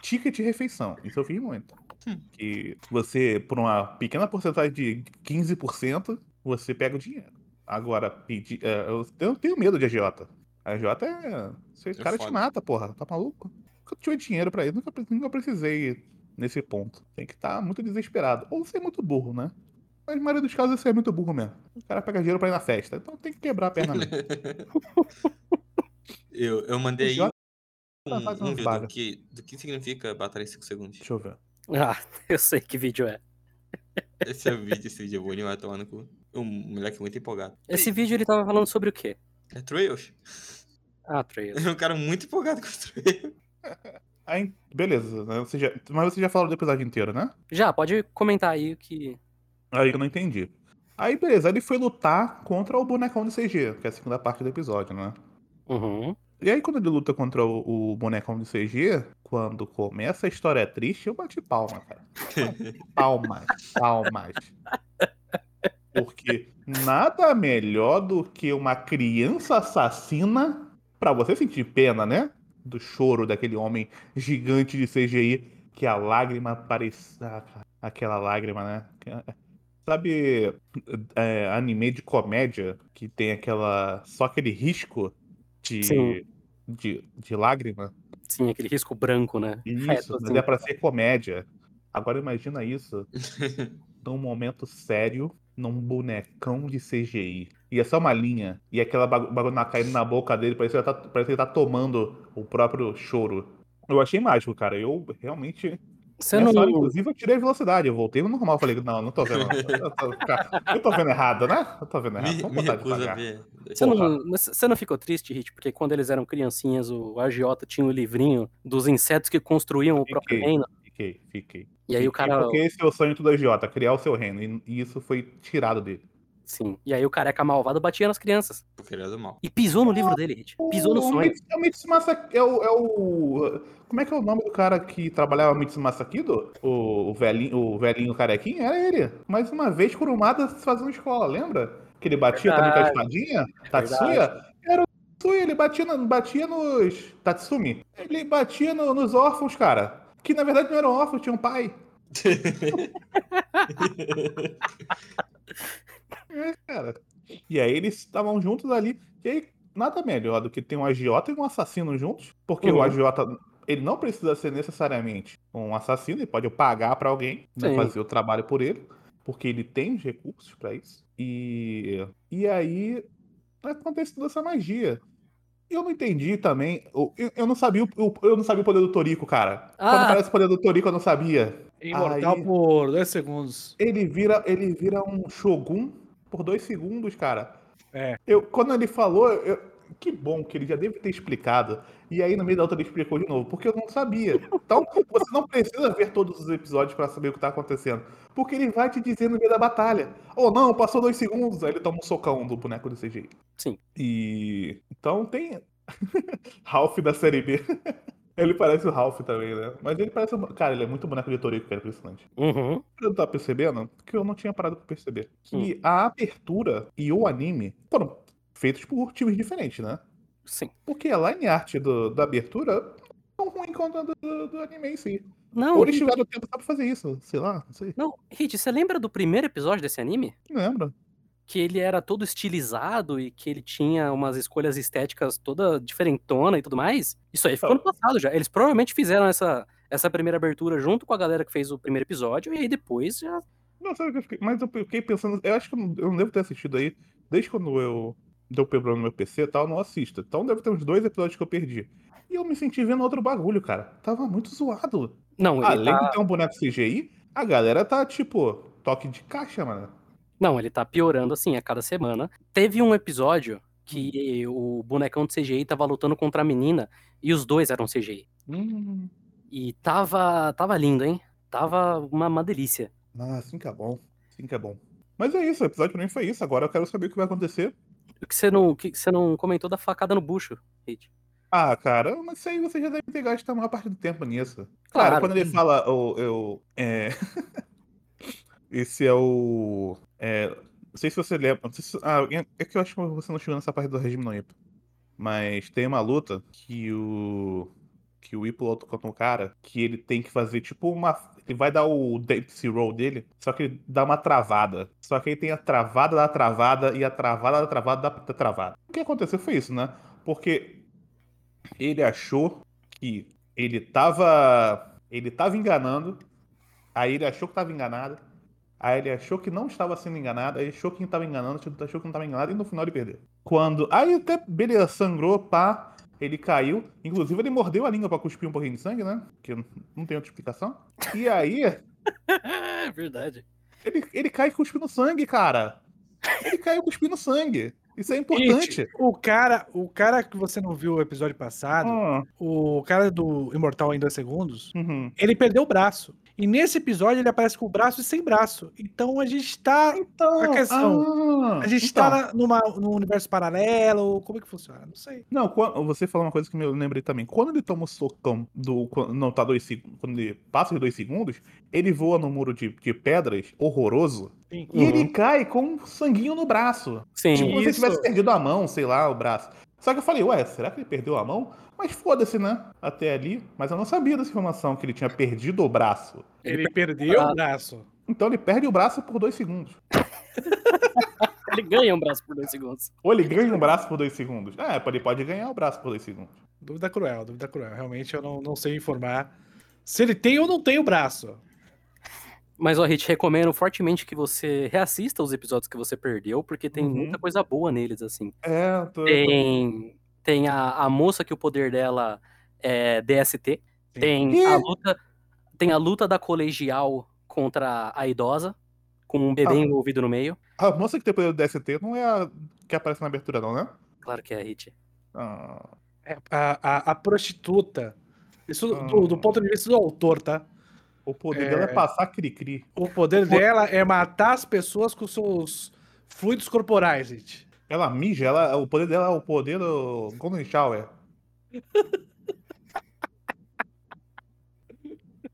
ticket de refeição. Isso eu fiz muito. Hum. Que você, por uma pequena porcentagem de 15%, você pega o dinheiro. Agora, pedir. é, eu, eu tenho medo de agiota. A agiota é. Esse cara te mata, porra. Tá maluco? Nunca tive dinheiro pra isso. Nunca, nunca precisei nesse ponto. Tem que estar muito desesperado. Ou ser muito burro, né? Mas na maioria dos casos você é muito burro mesmo. O cara pega dinheiro pra ir na festa. Então tem que quebrar a perna mesmo. eu, eu mandei um, tá fazendo um vídeo do que, do que significa batalha em 5 segundos. Deixa eu ver. Ah, eu sei que vídeo é. Esse é o vídeo, esse vídeo é bom demais tomar no cu. Um moleque muito empolgado. Esse vídeo ele tava falando sobre o quê? É Trails. Ah, Trails. Ele é um cara muito empolgado com o Trails. Aí, beleza. né? Você já- mas você já falou do episódio inteiro, né? Já, pode comentar aí o que. Aí eu não entendi. Aí, beleza. Ele foi lutar contra o bonecão de CG, que é a segunda parte do episódio, né? Uhum. E aí, quando ele luta contra o, o bonecão de CG, quando começa a história triste, eu bati palma, cara. Palmas, palmas. Porque nada melhor do que uma criança assassina pra você sentir pena, né? Do choro daquele homem gigante de CGI, que a lágrima parecia. Aquela lágrima, né? Sabe é, anime de comédia que tem aquela. só aquele risco de, Sim. de, de lágrima? Sim, aquele risco branco, né? Isso, mas assim. é pra ser comédia. Agora imagina isso num momento sério, num bonecão de CGI. E é só uma linha. E aquela bagu- bagulho na- caindo na boca dele, parece que, ele tá, parece que ele tá tomando o próprio choro. Eu achei mágico, cara. Eu realmente. Você não. hora, inclusive, eu tirei a velocidade. Eu voltei no normal. Falei, não, não tô vendo. Eu tô, cara, eu tô vendo errado, né? Eu tô vendo errado. me, Vamos me botar recuso a ver. Você não, você não ficou triste, Hit? Porque quando eles eram criancinhas, o agiota tinha o livrinho dos insetos que construíam o próprio reino. Fiquei, fiquei. E aí o cara. Porque esse é o sonho de todo idiota, criar o seu reino. E, isso foi tirado dele. Sim. E aí o careca malvado batia nas crianças. O criado do mal. E pisou no livro dele, Hit. Pisou no sonho. É o Mitsumasa... É o, é o... Como é que é o nome do cara que trabalhava no Mitsumasa Kido? O, o, velhinho, o velhinho carequinho? Era ele. Mais uma vez, Kurumada fazendo escola, lembra? Que ele batia também com a Verdade. espadinha? Tatsuya? Era o Tatsuya, ele batia, no- batia nos... Tatsumi? Ele batia no- nos órfãos, cara. Que na verdade não eram órfãos, tinham um pai. É, cara. E aí eles estavam juntos ali. E aí, nada melhor do que ter um agiota e um assassino juntos. Porque Uhum. o agiota, ele não precisa ser necessariamente um assassino, ele pode pagar pra alguém, né, fazer o trabalho por ele. Porque ele tem os recursos pra isso. E, e aí acontece toda essa magia. Eu não entendi também. Eu, eu- não sabia o, eu não sabia o poder do Torico, cara. Quando Ah. aparece o poder do Torico, eu não sabia. Imortal Aí- por dois segundos. Ele vira, ele vira um Shogun por dois segundos, cara. É. Eu, quando ele falou, eu- que bom que ele já deve ter explicado. E aí no meio da outra ele explicou de novo, porque eu não sabia. Então você não precisa ver todos os episódios pra saber o que tá acontecendo. Porque ele vai te dizer no meio da batalha. Ou não, passou dois segundos, aí ele toma um socão do boneco do CGI. Sim. E então tem Ralph da série B. ele parece o Ralph também, né? Mas ele parece. Cara, ele é muito boneco de Toriko, cara, impressionante. Uhum. Eu não tava percebendo que eu não tinha parado pra perceber. Hum. Que a abertura e o anime foram feitos por times diferentes, né? Sim. Porque a line art do, da abertura é tão ruim quanto a do, do, do anime em si. Não, Ou eles tiveram tempo só pra fazer isso, sei lá, não sei. não, Hit, você lembra do primeiro episódio desse anime? Lembro. Que ele era todo estilizado e que ele tinha umas escolhas estéticas toda diferentona e tudo mais? Isso aí ficou no passado já. Eles provavelmente fizeram essa, essa primeira abertura junto com a galera que fez o primeiro episódio e aí depois já. Não, sabe o que eu fiquei. Mas eu fiquei pensando. Eu acho que eu não devo ter assistido aí. Desde quando eu deu problema no meu PC e tal, não assisto. Então deve ter uns dois episódios que eu perdi. E eu me senti vendo outro bagulho, cara. Tava muito zoado. Não, ele Além tá... de ter um boneco CGI, a galera tá tipo, toque de caixa, mano. Não, ele tá piorando assim a cada semana. Teve um episódio que o bonecão de CGI tava lutando contra a menina e os dois eram CGI. Hum. E tava, tava lindo, hein? Tava uma, uma delícia. Ah, assim que é bom. Assim que é bom. Mas é isso, o episódio pra mim foi isso. Agora eu quero saber o que vai acontecer. O que você não, que você não comentou da facada no bucho, Hit? Ah, cara, mas isso aí você já deve ter gasto a maior parte do tempo nisso. Claro. Cara, quando ele fala, o, eu, é... Esse é o... É... Não sei se você lembra. não sei se- Ah, é que eu acho que você não chegou nessa parte do regime não Ippo. Mas tem uma luta que o. Que o Ippo luta contra um cara que ele tem que fazer tipo uma. Ele vai dar o Dempsey Roll dele, só que ele dá uma travada. Só que aí tem a travada da travada e a travada da travada da, da travada. O que aconteceu foi isso, né? Porque ele achou que ele tava. Ele tava enganando. Aí ele achou que tava enganado. Aí ele achou que não estava sendo enganado. Aí achou que estava enganando. Achou que não estava enganado. E no final ele perdeu. Quando. Aí até, beleza, sangrou, pá. Ele caiu. Inclusive ele mordeu a língua pra cuspir um pouquinho de sangue, né? Que não tem outra explicação. E aí. É verdade. Ele, ele cai cuspindo sangue, cara. Ele caiu cuspindo sangue. Isso é importante. Gente, o cara, o cara que você não viu o episódio passado, Ah, o cara do Imortal em dois segundos, uhum. ele perdeu o braço. E nesse episódio ele aparece com o braço e sem braço. Então a gente tá. Então, A questão, ah, A gente então. tá na- numa, num universo paralelo. Como é que funciona? Não sei. Não, você falou uma coisa que eu lembrei também. Quando ele toma o socão do. quando- Não, tá dois segundos. Quando ele passa os dois segundos, ele voa no muro de, de pedras, horroroso. Sim. E ele cai com um sanguinho no braço. Sim. Tipo, como se tivesse perdido a mão, sei lá, o braço. Só que eu falei, ué, será que ele perdeu a mão? Mas foda-se, né? Até ali. Mas eu não sabia dessa informação, que ele tinha perdido o braço. Ele perdeu Ah. o braço. Então ele perde o braço por dois segundos. Ele ganha um braço por dois segundos. Ou ele ganha um braço por dois segundos. É, ele pode ganhar o braço por dois segundos. Dúvida cruel, dúvida cruel. Realmente eu não, não sei informar se ele tem ou não tem o braço. Mas, ó, Hit, recomendo fortemente que você reassista os episódios que você perdeu, porque tem Uhum. muita coisa boa neles, assim. É, tô. Tem, tem a, a moça que o poder dela é DST. Tem Ih! a luta. Tem a luta da colegial contra a idosa, com um bebê Ah. envolvido no meio. A moça que tem o poder do DST não é a que aparece na abertura, não, né? Claro que é a Hit. Ah, É, a, a, a prostituta. Isso do, do Ah. ponto de vista do autor, tá? O poder É. dela é passar cri-cri. O poder dela é matar as pessoas com seus fluidos corporais, gente. Ela mija, ela, o poder dela é o poder do Golden Shower.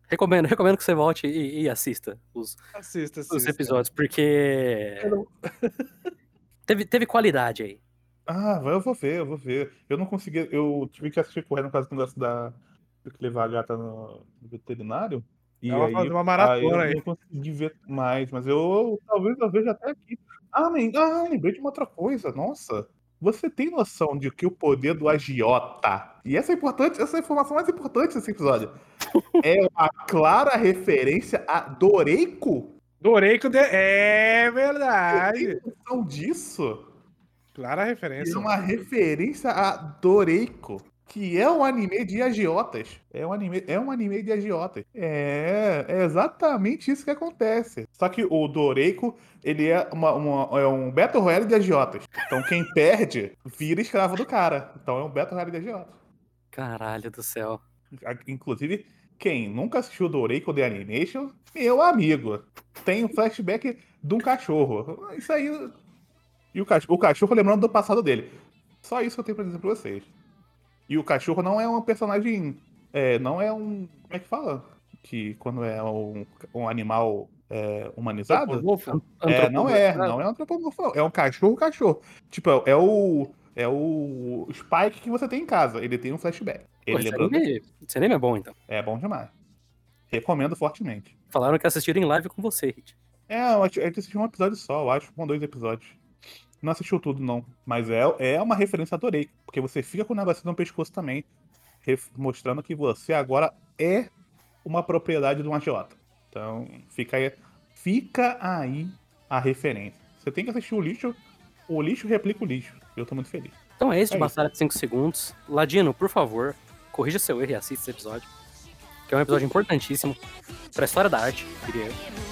Recomendo, recomendo que você volte e, e assista os, Assista, os assista. episódios, porque. Não- teve, teve qualidade aí. Ah, eu vou ver, eu vou ver. Eu não consegui, eu tive que assistir correndo por causa do negócio da. Tive que levar a gata no veterinário. E Ela aí, fazer uma maratona aí aí. eu não consegui ver mais, mas eu talvez eu veja até aqui. Ah, nem, ah, lembrei de uma outra coisa, nossa. Você tem noção de que o poder do agiota, e essa é importante, essa é a informação mais importante desse episódio, é uma clara referência a Doreiko? Doreiko de... É Você verdade. tem noção disso? Clara É referência. uma referência a Doreiko, que é um anime de agiotas. É um anime, é um anime de agiotas. É, é exatamente isso que acontece. Só que o Doreiko, ele é, uma, uma- é um Battle Royale de agiotas. Então quem perde, vira escravo do cara. Então é um Battle Royale de agiotas. Caralho do céu. Inclusive, quem nunca assistiu Doreiko The Animation, meu amigo, tem um flashback de um cachorro. Isso aí. E o cachorro, o cachorro lembrando do passado dele. Só isso que eu tenho pra dizer pra vocês. E o cachorro não é um personagem. é, não é um. Como é que fala? Que quando é um, um animal é, humanizado? Antropomorfo? É, não é, não é um antropomorfo, não. É um cachorro cachorro. Tipo, é o. É o Spike que você tem em casa. Ele tem um flashback. Pô, Ele lembrando. anime, esse anime é bom, então. É bom demais. Recomendo fortemente. Falaram que assistiram em live com você, Hit. É, a gente assistiu um episódio só, eu acho, com dois episódios. Não assistiu tudo, não. Mas é, é uma referência adorei. Porque você fica com o negocinho no pescoço também. mostrando que você agora é uma propriedade de um agiota. Então, fica aí, fica aí a referência. Você tem que assistir o lixo. O lixo replica o lixo. Eu tô muito feliz. Então é isso de É Batalha de 5 segundos. Ladino, por favor, corrija seu erro e assista esse episódio. Que é um episódio importantíssimo pra história da arte, diria eu.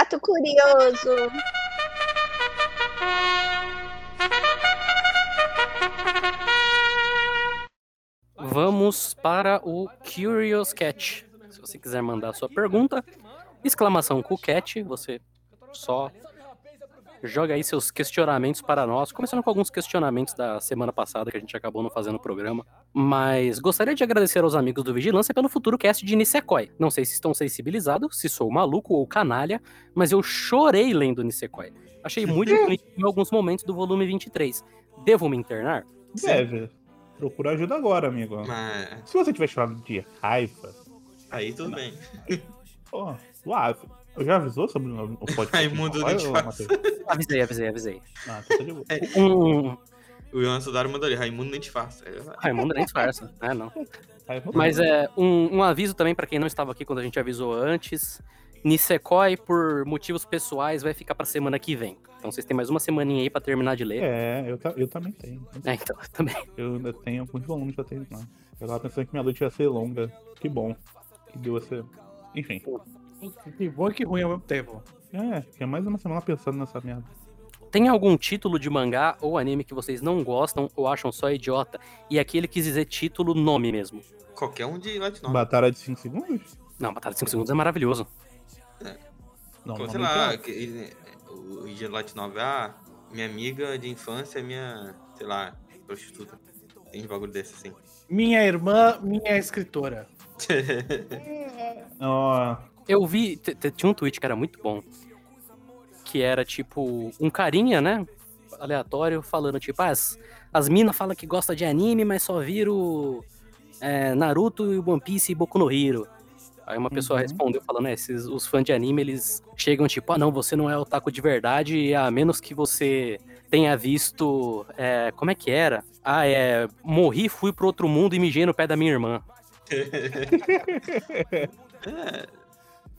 Gato curioso. Vamos para o Curious Cat. Se você quiser mandar sua pergunta, exclamação com cat, você só joga aí seus questionamentos para nós. Começando com alguns questionamentos da semana passada que a gente acabou não fazendo o programa. Mas gostaria de agradecer aos amigos do Vigilância pelo futuro cast de Nisekoi. Não sei se estão sensibilizados, se sou maluco ou canalha, mas eu chorei lendo Nisekoi. Achei muito bonito em alguns momentos do volume 23. Devo me internar? Deve. Procura ajuda agora, amigo. Mas Se você tiver chorando de raiva, aí tudo bem. pô, suave. Eu já avisou sobre o podcast? Raimundo Fácil. Matheus. Avisei, avisei, avisei. Ah, tá de boa. Um, O Ian Sodaro mandou ali, Raimundo nem. É verdade. Raimundo nem disfarça, né? Não. Mas é um, um aviso também pra quem não estava aqui quando a gente avisou antes. Nisekoi, por motivos pessoais, vai ficar pra semana que vem. Então vocês têm mais uma semaninha aí pra terminar de ler. É, eu, eu também tenho. É, então, também. Eu ainda tenho alguns volumes pra terminar. Eu tava pensando que minha noite ia ser longa. Que bom. Que deu essa. Enfim. Que bom e que ruim ao mesmo tempo. É, fiquei mais uma semana pensando nessa merda. Tem algum título de mangá ou anime que vocês não gostam ou acham só idiota? E aqui ele quis dizer título, nome mesmo. Qualquer um de Light Novel. Batalha de 5 segundos? Não, Batalha de 5 Segundos é maravilhoso. Não, Sei lá, que- o de Light Novel, ah, minha amiga de infância é minha, sei lá, prostituta. Tem uns bagulho desse assim. Minha irmã, minha escritora. Ó, Eu vi, tinha um tweet que era muito bom. Que era tipo, um carinha, né? Aleatório, falando tipo, ah, as, as minas falam que gosta de anime, mas só viram é, Naruto e One Piece e Boku no Hero. Aí uma pessoa Uhum. respondeu falando, é, esses, os fãs de anime, eles chegam tipo, ah não, você não é otaku de verdade, a menos que você tenha visto, é, como é que era? Ah, é, morri, fui pro outro mundo e mijei no pé da minha irmã. É,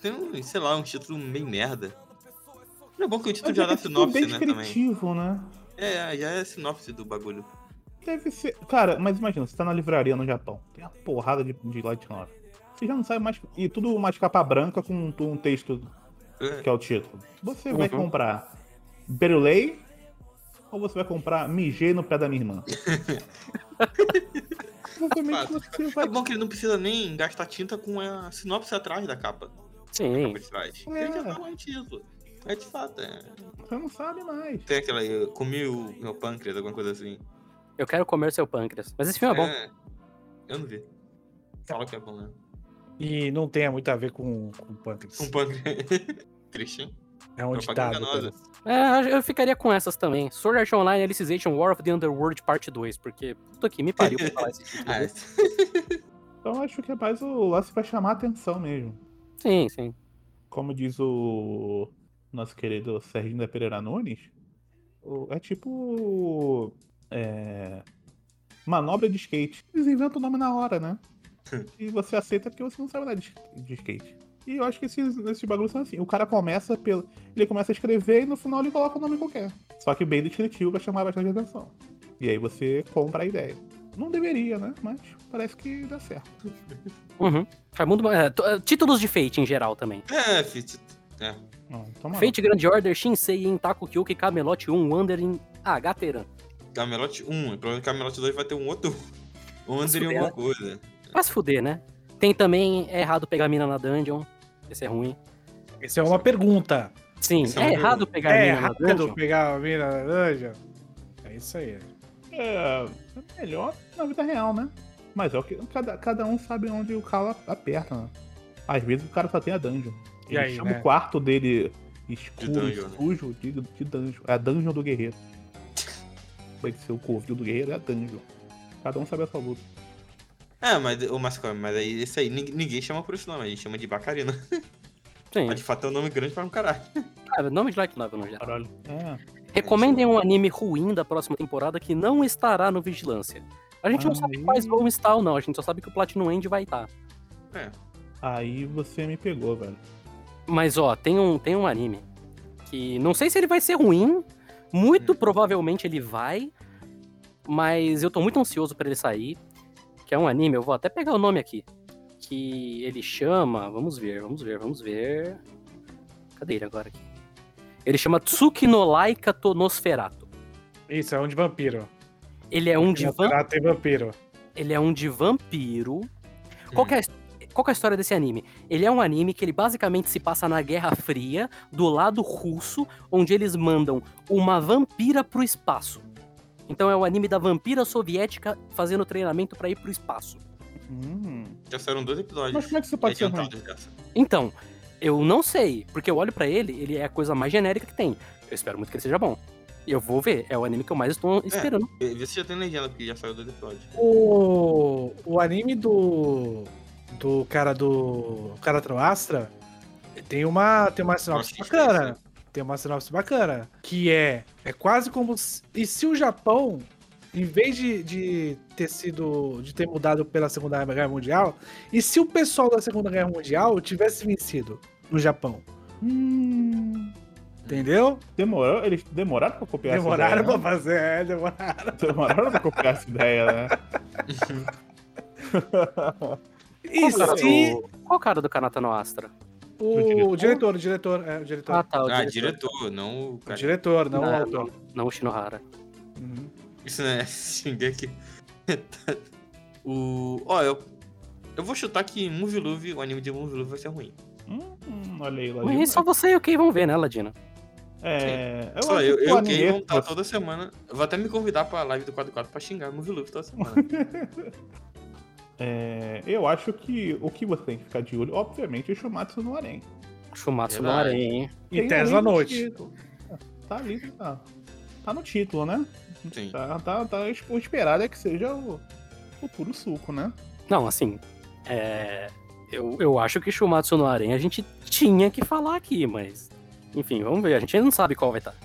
tem um, sei lá, um título meio merda. Não é bom que o título já é dá é sinopse, bem né, também. descritivo, né? É, já é sinopse do bagulho. Deve ser. Cara, mas imagina, você tá na livraria no Japão. Tem uma porrada de, de light novel. Você já não sabe mais. E tudo uma capa branca com um, um texto É, que é o título. Você vai Uhum. comprar Berulei ou você vai comprar Mijei no pé da minha irmã? Provavelmente você vai. É bom que ele não precisa nem gastar tinta com a sinopse atrás da capa. Sim, Por trás. É. Ele já tá título. É de fato, é. Você não sabe mais. Tem aquela, eu comi o meu pâncreas, alguma coisa assim. eu quero comer seu pâncreas. Mas esse filme é bom. Eu não vi. Fala que é bom, né? E não tem muito a ver com, com pâncreas. Com pâncreas. É um Propaganda ditado. enganosa. cara. É, eu ficaria com essas também. Sword Art Online Alicization War of the Underworld Parte 2, porque puta que me pariu pra falar esse título. Ah, Então eu acho que é mais o lance pra chamar a atenção mesmo. Sim, sim. Como diz o nosso querido Serginho da Pereira Nunes, o- é tipo. É, manobra de skate. Eles inventam o nome na hora, né? E você aceita porque você não sabe nada de, de skate. E eu acho que esses, esses bagulhos são assim. O cara começa pelo. Ele começa a escrever e no final ele coloca o nome qualquer. Só que bem descritivo pra chamar bastante atenção. E aí você compra a ideia. Não deveria, né? Mas parece que dá certo. Uhum. Raimundo, é, t- é, títulos de Fate em geral também. É, fit. É. Toma Fate Grand Order, Shinsei, Intaku Kyuki, Camelot 1, Wandering, ah, Gateran. Camelot 1. O problema é que Camelot 2 vai ter um outro. Under fuder, alguma né? coisa. Vai se fuder, né? Tem também, é errado pegar mina na dungeon. Esse é ruim. Essa é uma pergunta. Sim, é é, uma errado pergunta. pegar É mina na errado dungeon. pegar a mina na dungeon? É isso aí. É, é melhor na vida real, né? Mas é o que cada, cada um sabe onde o calo aperta, né? Às vezes o cara só tem a dungeon. E Ele aí, chama né? o quarto dele escuro, dungeon, né? sujo, de, de dungeon. É a dungeon do guerreiro. Vai ser o covil do guerreiro é a dungeon. Cada um sabe a sua luta. É, mas o Mascome, mas aí esse aí ninguém, chama por esse nome, a gente chama de Bacarina. Sim, Mas de fato é um nome grande pra um caralho. ah, nome de light novel no geral. Caralho. É. Recomendem um anime ruim da próxima temporada que não estará no Vigilância. A gente não sabe Aí- quais vão estar ou não, a gente só sabe que o Platinum End vai estar. Aí você me pegou, velho. Mas ó, tem um, tem um anime que não sei se ele vai ser ruim, muito Hum. provavelmente ele vai, mas eu tô muito ansioso pra ele sair, que é um anime, eu vou até pegar o nome aqui, que ele chama, vamos ver, vamos ver, vamos ver. Cadê ele agora aqui? Ele chama Tsuki no Laika to Nosferatu. Isso, é um de vampiro. Ele é um de. Ah, tem vampiro. ele é um de vampiro. Qual, que é, a- qual que é a história desse anime? Ele é um anime que ele basicamente se passa na Guerra Fria, do lado russo, onde eles mandam uma vampira pro espaço. Então é o anime da vampira soviética fazendo treinamento pra ir pro espaço. Hum. Já saíram dois episódios. Mas como é que você pode ser ruim? adiantados dessa. Então, eu não sei, porque eu olho pra ele, ele é a coisa mais genérica que tem. Eu espero muito que ele seja bom. Eu vou ver, é o anime que eu mais estou esperando. Vê vê se já tem legenda, porque já saiu dois episódios. O, o anime do. Do cara do. Cara Astra Tem uma, tem uma sinopse Nossa, bacana. Tem uma sinopse bacana. Que é. É quase como. se- E se o Japão, em vez de, de ter sido. de ter mudado pela Segunda Guerra Mundial, e se o pessoal da Segunda Guerra Mundial tivesse vencido no Japão? Hum, Entendeu? demorou, eles demoraram pra copiar Demoraram essa pra ideia. fazer, é, demoraram. né? Demoraram pra copiar essa ideia, né? E Qual, cara se do, qual cara do Kanata no Astra? o diretor, o diretor, é, o diretor. Ah, tá, o Ah, diretor. diretor, não o O cara. diretor, não o Não, autor. não, não o Shinohara. Uhum. Isso não é Shingeki. o. Ó, eu. Eu vou chutar que Movie Love, o anime de Movie Love vai ser ruim. Hum, olha aí, Mas só você e o Kei vão ver, né, Ladino? É, eu Só eu, eu que vou estar toda semana. Eu vou até me convidar pra live do 44 pra xingar Movie Love toda semana. É, eu acho que o que você tem que ficar de olho, obviamente, é o Shumatsu no Arém. Chumatsu no. Arém, hein? E Tesla no Noite. Tá ali, tá, tá no título, né? Sim. Tá, tá, tá, o esperado é que seja o, o puro suco, né? Não, assim, é... Eu, eu acho que Shumatsu no Arém a gente tinha que falar aqui, mas... Enfim, vamos ver. A gente ainda não sabe qual vai estar.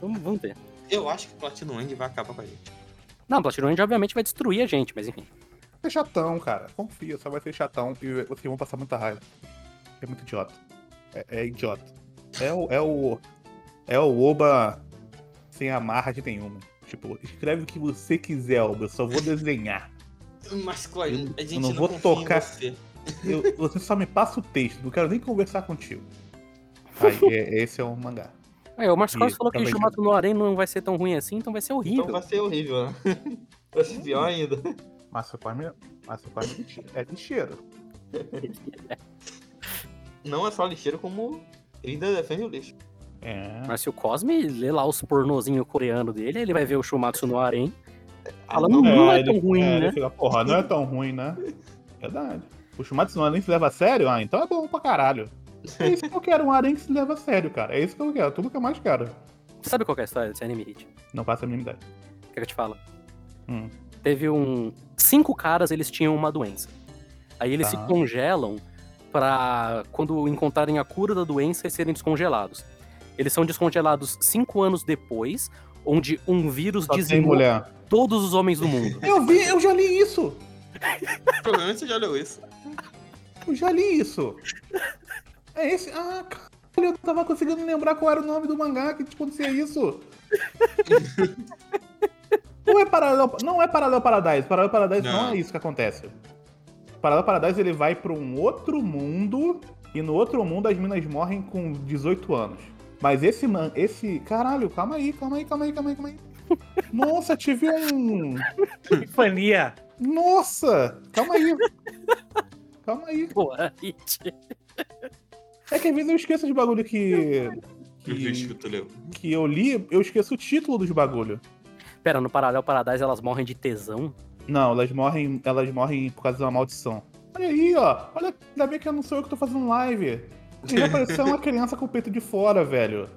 Vamos, vamos ver. Eu acho que Platinum End vai acabar com a gente. Não, Platinum End obviamente vai destruir a gente, mas enfim. Ser chatão, cara. Confia, só vai ser chatão e vocês vão passar muita raiva. É muito idiota. É, é idiota. É o, é o. É o Oba sem amarra de nenhuma. Tipo, escreve o que você quiser, Oba. Eu só vou desenhar. Mas, Clay, a gente não não, vou confia em tocar. você. Eu- você só me passa o texto, não quero nem conversar contigo. Aí, é- esse é o mangá. É, o Marcos Isso, falou que também. Shumatsu no Arém não vai ser tão ruim assim, então vai ser horrível. Então vai ser horrível, né? Vai ser pior ainda. Massa Cosme, é lixeiro. Não é só lixeiro, como ele ainda defende o lixo. É. Mas se o Cosme lê lá os pornozinhos coreano dele, ele vai ver o Shumatsu no Arém. Fala, Ah, não, não é ele- tão ruim, é, ele né? fica, porra, não é tão ruim, né? Verdade. O Shumatsu no Arém se leva a sério? Ah, então é bom pra caralho. É isso que eu quero, um Arém que se leva a sério, cara. É isso que eu quero, tudo que eu mais quero. Você sabe qual que é a história desse anime, Hit? Não passa a mínima ideia. Quer que eu te falo? Hum. Teve um... Cinco caras, eles tinham uma doença. Aí eles Tá. se congelam pra, quando encontrarem a cura da doença, eles serem descongelados. Eles são descongelados cinco anos depois, onde um vírus Só dizimou todos os homens do mundo. Eu vi, eu já li isso! Provavelmente você já leu isso. Eu já li isso. É esse. Ah, caralho, eu tava conseguindo lembrar qual era o nome do mangá que acontecia isso. não é Paralelo, não é Paralelo Paradise. Paralelo Paradise não. Não. é isso que acontece. Paralelo Paradise ele vai pra um outro mundo e no outro mundo as minas morrem com 18 anos. Mas esse man, esse, caralho, calma aí, calma aí, calma aí, calma aí, calma aí. Nossa, tive um Epifania. Nossa, calma aí. Calma aí. Porra. É que às vezes eu esqueço de bagulho que. Que que eu li, eu esqueço o título dos bagulho. Pera, no Paralelo Paradise elas morrem de tesão? Não, elas morrem, elas morrem por causa de uma maldição. Olha aí, ó. Olha, ainda bem que eu não sou eu que tô fazendo live. Já pareceu uma criança com o peito de fora, velho.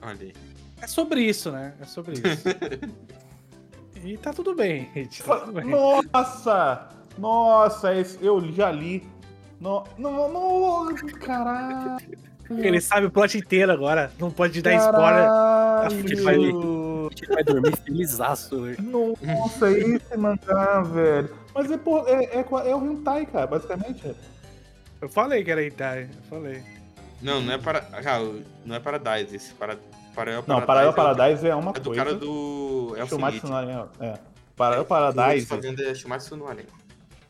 Olha aí. É sobre isso, né? É sobre isso. e tá tudo bem, gente. Tá tudo bem. Nossa! Nossa, esse, eu já li. No, no, no, caralho. Ele sabe o plot inteiro agora. Não pode dar spoiler. Caralho. A gente vai dormir felizaço hoje. Nossa, esse mangá, velho. Mas é, por, é, é, é o hentai, cara, basicamente. Eu falei que era hentai. Eu falei. Não, não é para. Ah, não é Paradise. Esse para... Paralelo Não, Paralelo Paradise Paradise é uma É do coisa. cara do. É o Shumatsu no Arém, é. Paralelo O Paradise, fazenda é Shumatsu no Arém.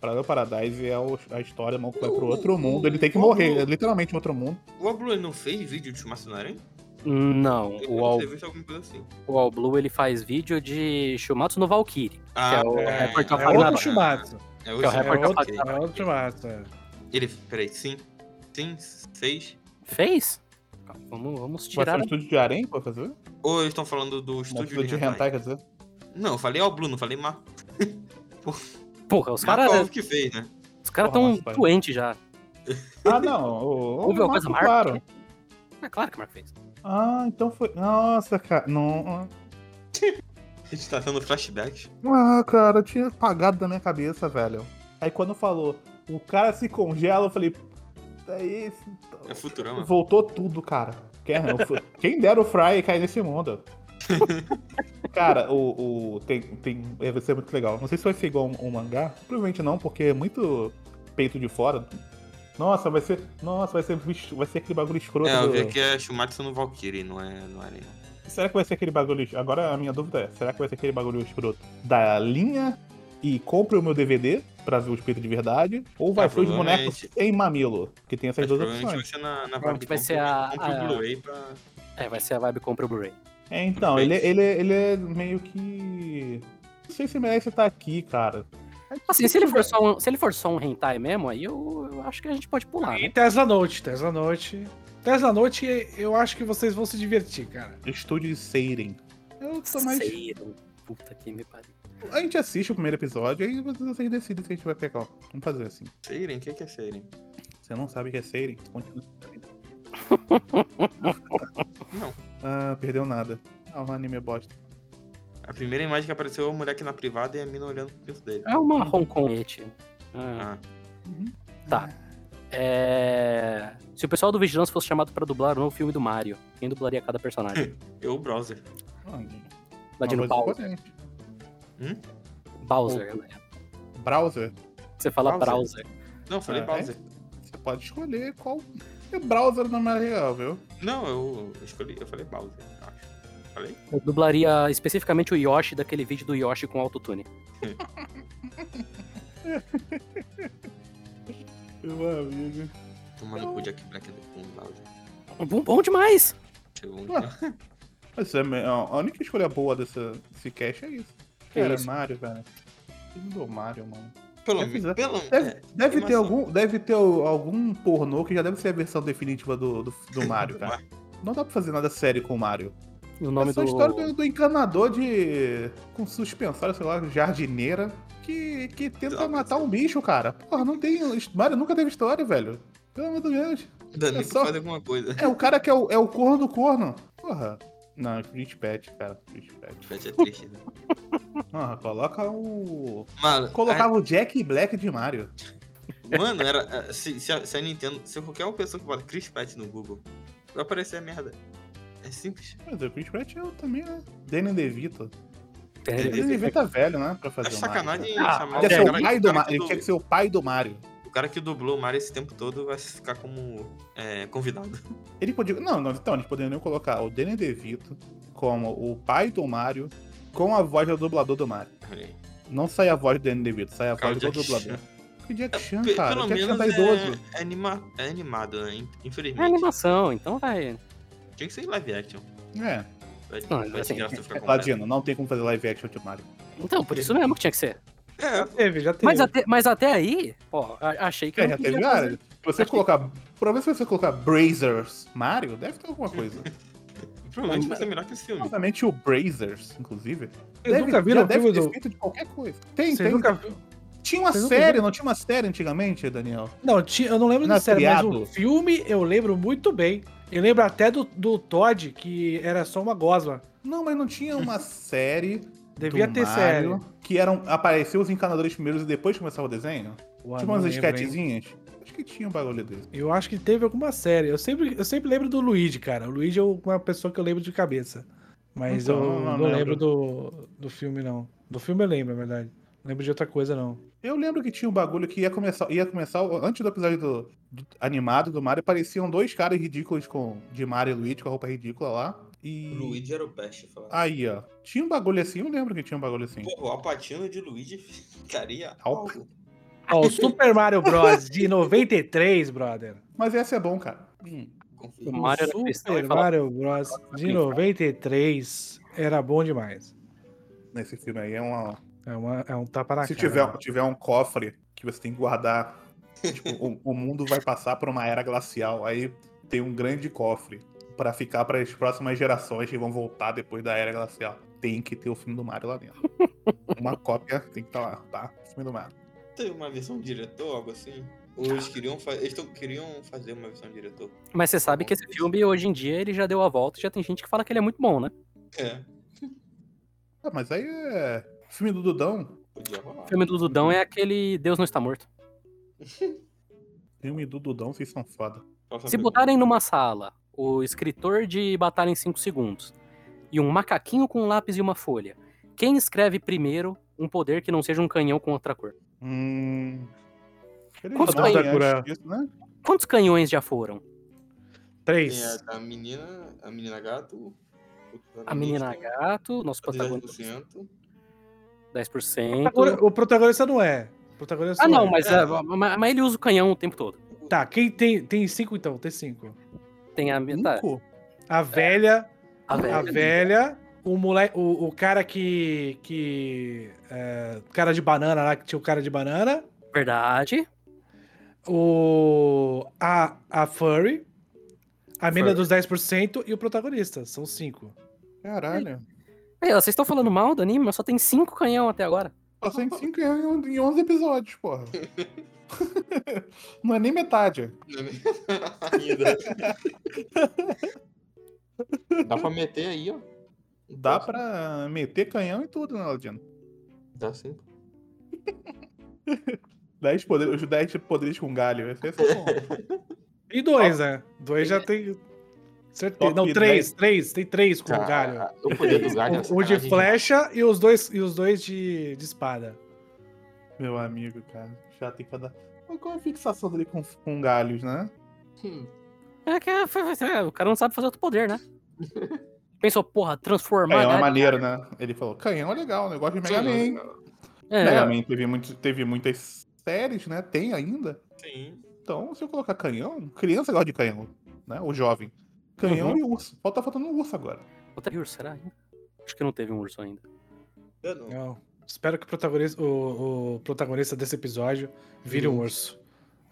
Paralelo Paradise é o- a história, mano, que vai pro outro O- mundo. Ele tem que o- morrer, o- é literalmente um outro mundo. O Ablu ele não fez vídeo de Shumatsu no Arém? Não, Eu o All, assim. o All Blue ele faz vídeo de Shumatsu no Valkyrie. Ah, é o É outro Shumatsu. É Que é o outro repórter É outro, Ragnarok. é outro Shumatsu. é. Ele. Peraí, sim. Sim, seis. Fez? Vamos, vamos Vai ser tirar. um estúdio de Arém pra fazer? Ou eles estão falando do estúdio, estúdio de hentai? hentai, quer dizer? Não, eu falei All Blue, não falei Mar. Porra, os caras que fez, né? os cara Porra, tão doentes já. Ah, não. O, o coisa Marco, Marco? claro. É claro que o Marco fez. Ah, então foi. Nossa, cara. Não. A gente tá tendo flashback. Ah, cara, eu tinha apagado da minha cabeça, velho. Aí quando falou, o cara se congela, eu falei. É esse. É Futurama. Voltou tudo, cara. Fu- Quem dera o Fry cair nesse mundo. Cara, o, o tem, tem. é, Vai ser muito legal. Não sei se vai ser igual um, um mangá. Provavelmente não, porque é muito peito de fora. Nossa, vai ser. Nossa, vai ser, vai ser aquele bagulho escroto. É, eu do- vi que é Shumatsu no Valkyrie, não é, não é nem. Será que vai ser aquele bagulho. Agora a minha dúvida é: será que vai ser aquele bagulho escroto da linha e compre o meu DVD pra ver os peitos de verdade? Ou vai Ah, ser os bonecos em mamilo? Que tem essas duas provavelmente vai opções. ser na, na Provavelmente vai Compre- ser a- compre o a- Blu-ray pra. É, vai ser a vibe compra o Blu-ray. É, então, ele, ele, ele é meio que. Não sei se merece estar aqui, cara. Assim, se ele for só um, se ele for só um hentai mesmo, aí eu, eu acho que a gente pode pular, E né? Tesla Note, Tesla Note. Tesla Note, eu acho que vocês vão se divertir, cara. Estúdio Seiren. Eu tô mais. Seiro. Puta que me pariu. A gente assiste o primeiro episódio, aí vocês decidem se a gente vai pegar. Vamos fazer assim. Seiren? O que que é Seiren? Você não sabe o que é Seiren? Continua. Não. Ah, perdeu nada. Ah, o anime é bosta. A primeira imagem que apareceu é o moleque na privada e a mina olhando pro pinto dele. É uma Hong Kongete. Ah, Ah, tá. É... Se o pessoal do Vigilância fosse chamado pra dublar um filme do Mario, quem dublaria cada personagem? eu, o browser. Ladino Bowser. importante. Bowser, né? Browser. Você fala Bowser. browser. Não, eu falei Ah, é? browser. Você pode escolher qual. É browser não é mais legal, viu? Não, eu escolhi, eu falei browser, acho. Falei? Eu dublaria especificamente o Yoshi daquele vídeo do Yoshi com autotune. Meu amigo. Tomando cu Jack Black com o browser. Bom, bom demais! Mas é, a única escolha boa dessa, desse cast é isso. Que Cara, isso? Mario, velho. Filme do Mario, mano. Pelo Deve menos. Pelo Deve, é, deve ter algum, deve ter algum pornô que já deve ser a versão definitiva do, do, do Mario, cara. Não dá pra fazer nada sério com o Mario. O nome é só do. a história do, do encanador de. com suspensório, sei lá, jardineira, que, que tenta matar um bicho, cara. Porra, não tem. Mario nunca teve história, velho. Pelo amor de Deus. Danico É só- faz alguma coisa. É o cara que é o, é o corno do corno. Porra. Não, Street Pet, cara. Street Pet. Pet é triste, né? Ah, coloca o. Mano, Colocava o Jack Black de Mario. a- mano, era. é, Se, se, a, se a Nintendo. Se qualquer uma pessoa que bota Chris Pet no Google, vai aparecer a merda. É simples. Mas o Chris Pratt eu também, né? Danny DeVito. É, Danny DeVito é velho, né? Pra fazer Mario. sacanagem Ah, chamar Ele, o pai do Mario. que Ele du- tinha que ser o pai do Mario. O cara que dublou o Mario esse tempo todo vai ficar como é, convidado. Ele podia. Não, não, então, eles poderiam colocar o Danny DeVito como o pai do Mario com a voz do dublador do Mario. Aí. Não sai a voz do Danny DeVito, sai a Cara, voz do dublador. Que Jack Chan, Pe- cara. Pelo Jack Chan menos tá idoso. é, é, anima, é animado, né? In- É Infelizmente. animação, então vai. Tinha que ser live action. É, Vai, Não, vai assim, completo. Ladino, não tem como fazer live action de Mario. Então, por isso mesmo que tinha que ser. É, Teve, já teve. Mas até, mas até aí, ó, achei que É, já teve várias. Se você colocar. Provavelmente se você colocar Brazers Mario, deve ter alguma coisa. provavelmente vai ser melhor que esse filme. Obviamente o Brazers, inclusive. Vocês nunca já viram o deve filme ter do. feito de qualquer coisa. Tem, Vocês tem. nunca... Tinha uma Vocês nunca série, não tinha uma série antigamente, Daniel? Não, tinha, eu não lembro da série, mas o filme eu lembro muito bem. Eu lembro até do, do Todd, que era só uma gosma. Não, mas não tinha uma série. Devia ter série. Mario Que eram. Apareceu os encanadores primeiros e depois começava o desenho? Ué, tipo umas esquetezinhas? Acho que tinha um bagulho desse. Eu acho que teve alguma série. Eu sempre, eu sempre lembro do Luigi, cara. O Luigi é uma pessoa que eu lembro de cabeça. Mas Então, eu não- não, não lembro lembro. do, do filme, não. Do filme eu lembro, na verdade. Não lembro de outra coisa, não. Eu lembro que tinha um bagulho que ia começar. Ia começar antes do episódio do, do animado do Mario, apareciam dois caras ridículos com, de Mario e Luigi com a roupa ridícula lá. E. O Luigi era o peste, falar. Aí, ó. Tinha um bagulho assim, eu lembro que tinha um bagulho assim. Pô, o Alpatino de Luigi ficaria Alp- algo. Ó, o Super Mario Bros. de 93, brother. Mas esse é bom, cara. Confia. O Mario Super. Mario Bros. de 93 era bom demais. Nesse filme aí é uma. É, uma, é um tapa na Se cara. tiver, tiver um cofre que você tem que guardar. tipo, o, o mundo vai passar por uma era glacial. Aí tem um grande cofre pra ficar para as próximas gerações que vão voltar depois da era glacial. Tem que ter o filme do Mario lá dentro. Uma cópia tem que estar lá, tá? O filme do Mario. Teve uma versão diretor, algo assim? Ou eles queriam, fa eles tão- queriam fazer uma versão diretor? Mas você sabe que esse filme, hoje em dia, ele já deu a volta e já tem gente que fala que ele é muito bom, né? É, Ah, mas aí é. Filme do Dudão. podia rolar. O filme do Dudão é aquele Deus não está morto. Filme do Dudão, vocês são foda. Se botarem numa sala o escritor de Batalha em 5 segundos e um macaquinho com um lápis e uma folha, quem escreve primeiro um poder que não seja um canhão com outra cor? Hum. Quantos Não, canhões? antes disso, né? Quantos canhões já foram? Três. Tem a, a menina, a menina gato. A menina gato, nosso protagonista, 10%. 10%. Agora, O protagonista não é. O protagonista Ah, não, é. mas, é, mas, mas ele usa o canhão o tempo todo. Tá, quem tem. Tem cinco então? Tem cinco. Tem a tá, Cinco? A velha. a A velha. velha. O moleque. O, o cara que. que. é, cara de banana lá, que tinha o cara de banana. Verdade. O. A, a Furry. A mina Furry. dos 10% e o protagonista. São cinco. Caralho. Ó, vocês estão falando mal do anime, mas só tem cinco canhão até agora. Passou em 5 em 11 episódios, porra. Não é nem metade. Ainda. Dá pra meter aí, ó. Dá pra meter canhão e tudo, né, Ladino? Dá sim. 10 poderes, os 10 poderes com galho. Esse é bom. E dois, né? Dois já tem. Certeza. Top Não, três, 10. três. Tem três com o galho. O poder do galho é O, o de flecha e os dois, e os dois de, de espada. Meu amigo, cara. Já tem que dar. Qual é a fixação dele com, com galhos, né? Hum, É que é, foi- foi- é, o cara não sabe fazer outro poder, né? Pensou, porra, transformar. Canhão é galho- maneiro, né? Ele falou: canhão é legal, negócio de Mega sim, Man. É, Mega Man teve, muito, teve muitas séries, né? Tem ainda. Sim. Então, se eu colocar canhão, criança gosta de canhão, né? O jovem. Canhão Uhum. e urso. Falta faltando um urso agora. Outra urso, será? Acho que não teve um urso ainda. Eu não. Não. Espero que o protagonista, o, o protagonista desse episódio vire um urso.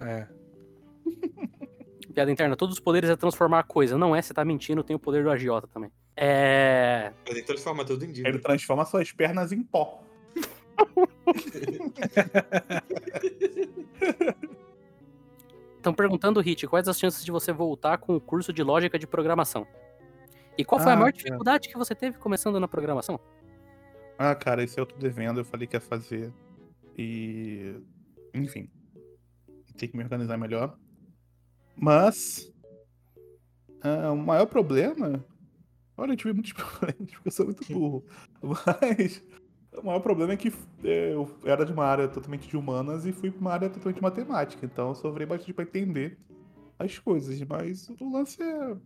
É. Piada interna, todos os poderes é transformar coisa. Não é, você tá mentindo, tem o poder do agiota também. É. Mas ele transforma tudo em Ele dívida. transforma suas pernas em pó. Estão perguntando, Hit, quais as chances de você voltar com o curso de lógica de programação? E qual foi a Ah, maior tá. dificuldade que você teve começando na programação? Ah, cara, esse eu tô devendo, eu falei que ia fazer. E. Enfim. Tem que me organizar melhor. Mas. ah, o maior problema. Olha, eu tive muitos problemas, porque eu sou muito burro. Mas. O maior problema é que eh, eu era de uma área totalmente de humanas e fui pra uma área totalmente de matemática. Então eu sofri bastante pra entender as coisas. Mas o lance é.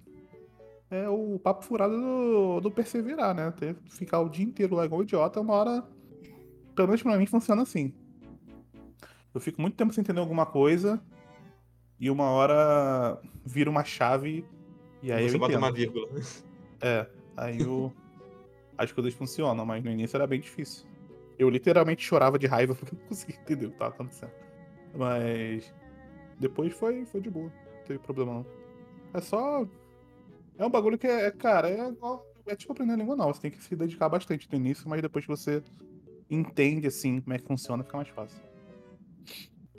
É o papo furado do, do perseverar, né? Ter, ficar o dia inteiro lá igual idiota, uma hora. Pelo menos pra mim funciona assim. Eu fico muito tempo sem entender alguma coisa. E uma hora vira uma chave. E aí Você eu bota uma vírgula. É, aí o... as coisas funcionam, mas no início era bem difícil. Eu literalmente chorava de raiva porque eu não conseguia entender o que tava acontecendo. Mas depois foi, foi de boa, não teve problema não. É só. É um bagulho que é, é, cara, é. É tipo aprender língua nova, você tem que se dedicar bastante no início, mas depois que você entende assim como é que funciona, fica mais fácil.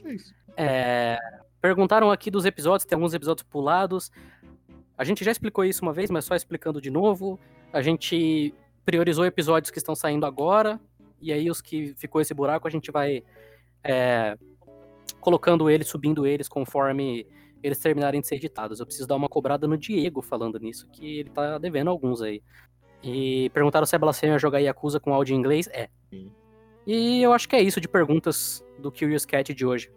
É isso. É, Perguntaram aqui dos episódios, tem alguns episódios pulados. A gente já explicou isso uma vez, mas só explicando de novo. A gente priorizou episódios que estão saindo agora, e aí os que ficou esse buraco a gente vai é, colocando eles, subindo eles conforme eles terminarem de ser editados. Eu preciso dar uma cobrada no Diego falando nisso, que ele tá devendo alguns aí. E perguntaram se é blasfêmia jogar Yakuza com áudio em inglês. É. Sim. E eu acho que é isso de perguntas do Curious Cat de hoje.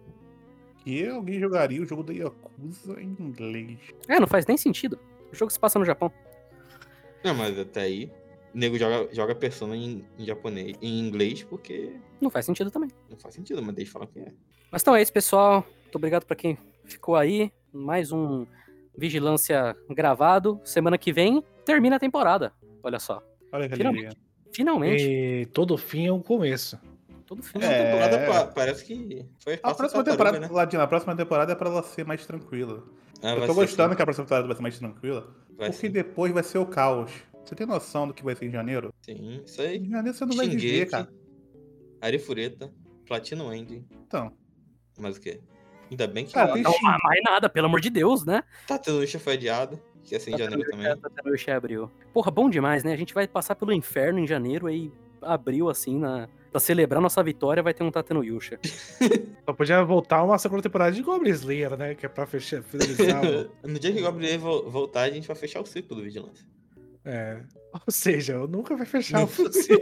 Que alguém jogaria o jogo da Yakuza em inglês. É, não faz nem sentido. O jogo se passa no Japão. Não, mas até aí. O nego joga, joga Persona em, em japonês, em inglês, porque Não faz sentido também. não faz sentido, mas deixa eu falar que é. Mas então é isso, pessoal. Muito obrigado pra quem ficou aí. Mais um Vigilância gravado. Semana que vem termina a temporada. Olha só. Olha que Finalmente. alegria. Finalmente. E todo fim é um começo. Todo fim. A É. temporada pa- parece que foi A fácil próxima temporada, né? Ladina, a próxima temporada é pra ela ser mais tranquila. Ah, eu tô gostando assim. que a próxima temporada vai ser mais tranquila, Vai porque sim. depois vai ser o caos. Você tem noção do que vai ser em janeiro? Sim, isso aí. Em janeiro você não vai viver, Shingeki, cara. Arifureta, Platino End. Então, Mas o quê? Ainda bem que Cara, tem- Não, mas mais nada, pelo amor de Deus, né? tá tendo foi adiado, que ia ser em Tá janeiro também. Tá tendo Ixi, abril. Porra, bom demais, né? A gente vai passar pelo inferno em janeiro, aí abril, assim, na... pra celebrar nossa vitória, vai ter um Tateno Yusha. Só podia voltar uma segunda temporada de Goblin Slayer, né? Que é pra fechar, finalizar o... no dia que o Gabriel vo- voltar, a gente vai fechar o ciclo do Vigilância. É. Ou seja, eu nunca vai fechar o Não. ciclo.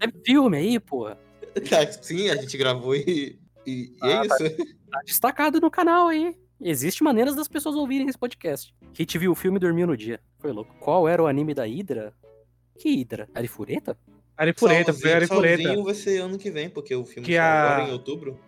É filme aí, porra. Tá, Sim, a gente gravou e, e, e é Ah, isso. Tá destacado no canal aí. Existem maneiras das pessoas ouvirem esse podcast. Hit viu o filme e dormiu no dia. Foi louco. Qual era o anime da Hydra? Que Hydra? Arifureta? Arifureta, foi Arifureta. Sozinho vai ser ano que vem, porque o filme Que a- agora em outubro.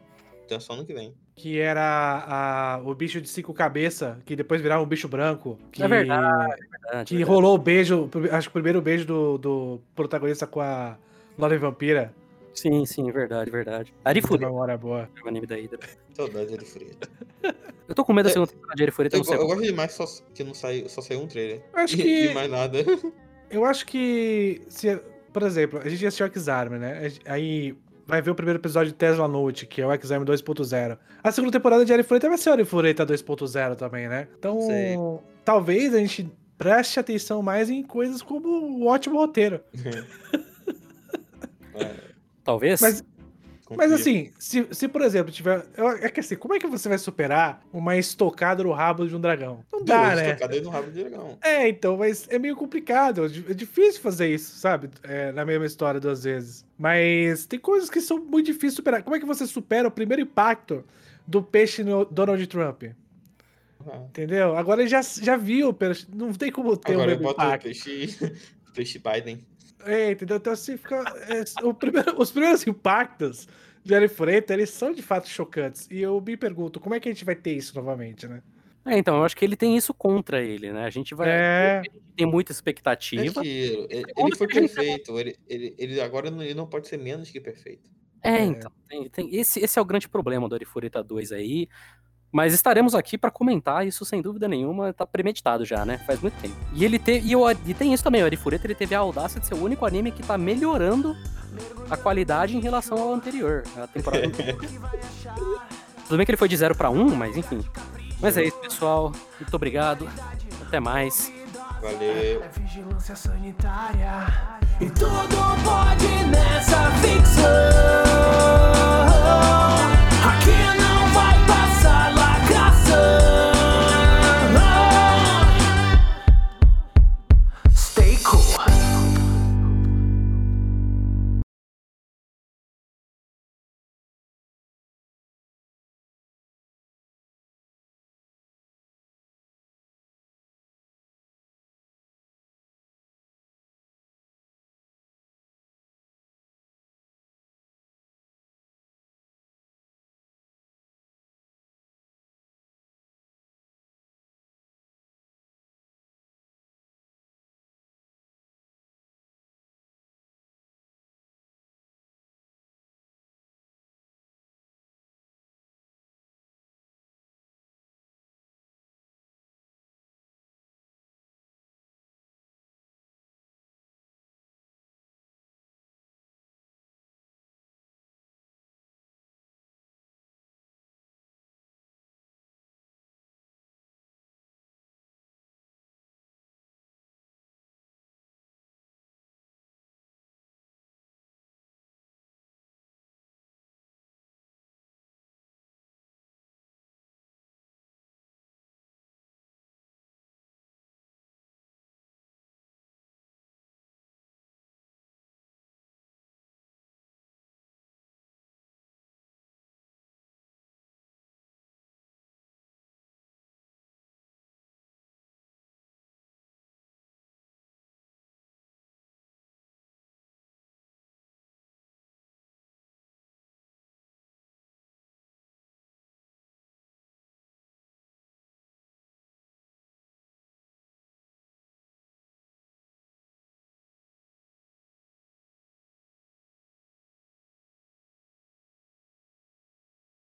Então é só ano que vem. Que era a, o bicho de cinco cabeças, que depois virava um bicho branco. Que, É verdade, verdade, Que verdade. rolou o beijo, acho que o primeiro beijo do, do protagonista com a Lore Vampira. Sim, sim, verdade, verdade. Arifureta memória boa. é o anime da Hydra. Saudade de Fureta. Eu tô com medo da segunda temporada de Arifureta, Eu, não sei. go- eu gosto demais só, que não saiu, só saiu um trailer. Eu acho E, que. e mais nada. Eu acho que. Se, por exemplo, a gente assistiu o X-Arm, né? Aí vai ver o primeiro episódio de Tesla Note, que é o X-Arm 2.0. A segunda temporada de Arifureta vai ser o Arifureta 2.0 também, né? Então, Sei. talvez a gente preste atenção mais em coisas como o ótimo roteiro. Talvez. Mas Mas assim, se, se por exemplo tiver. eu- É que assim, como é que você vai superar uma estocada no rabo de um dragão? Não dá, Duas né? tocadas no rabo de dragão. É, então, mas é meio complicado. É é difícil fazer isso, sabe? É, na mesma história duas vezes. Mas tem coisas que são muito difíceis de superar. Como é que você supera o primeiro impacto do peixe no Donald Trump? Ah. Entendeu? Agora ele já, já viu, o peixe, não tem como ter Agora o eu mesmo boto o impacto. peixe, peixe Biden. É, entendeu? Então assim fica. é, o primeiro- os primeiros impactos de Arifureta, eles são de fato chocantes. E eu me pergunto, como é que a gente vai ter isso novamente, né? É, então, eu acho que ele tem isso contra ele, né? A gente vai. É. Tem muita É expectativa. que ele, ele foi perfeito. Ele, ele, ele agora não, ele não pode ser menos que perfeito. É, então. tem- tem- esse, esse é o grande problema do Arifureta 2 aí. Mas estaremos aqui pra comentar isso sem dúvida nenhuma. Tá premeditado já, né? Faz muito tempo. E ele teve. E, o- e tem isso também, o Arifureta ele teve a audácia de ser o único anime que tá melhorando a qualidade em relação ao anterior. A temporada anterior. Tudo bem que ele foi de 0 pra 1, um, mas enfim. Mas é isso, pessoal. Muito obrigado. Até mais. Valeu. É vigilância sanitária. E tudo pode nessa ficção.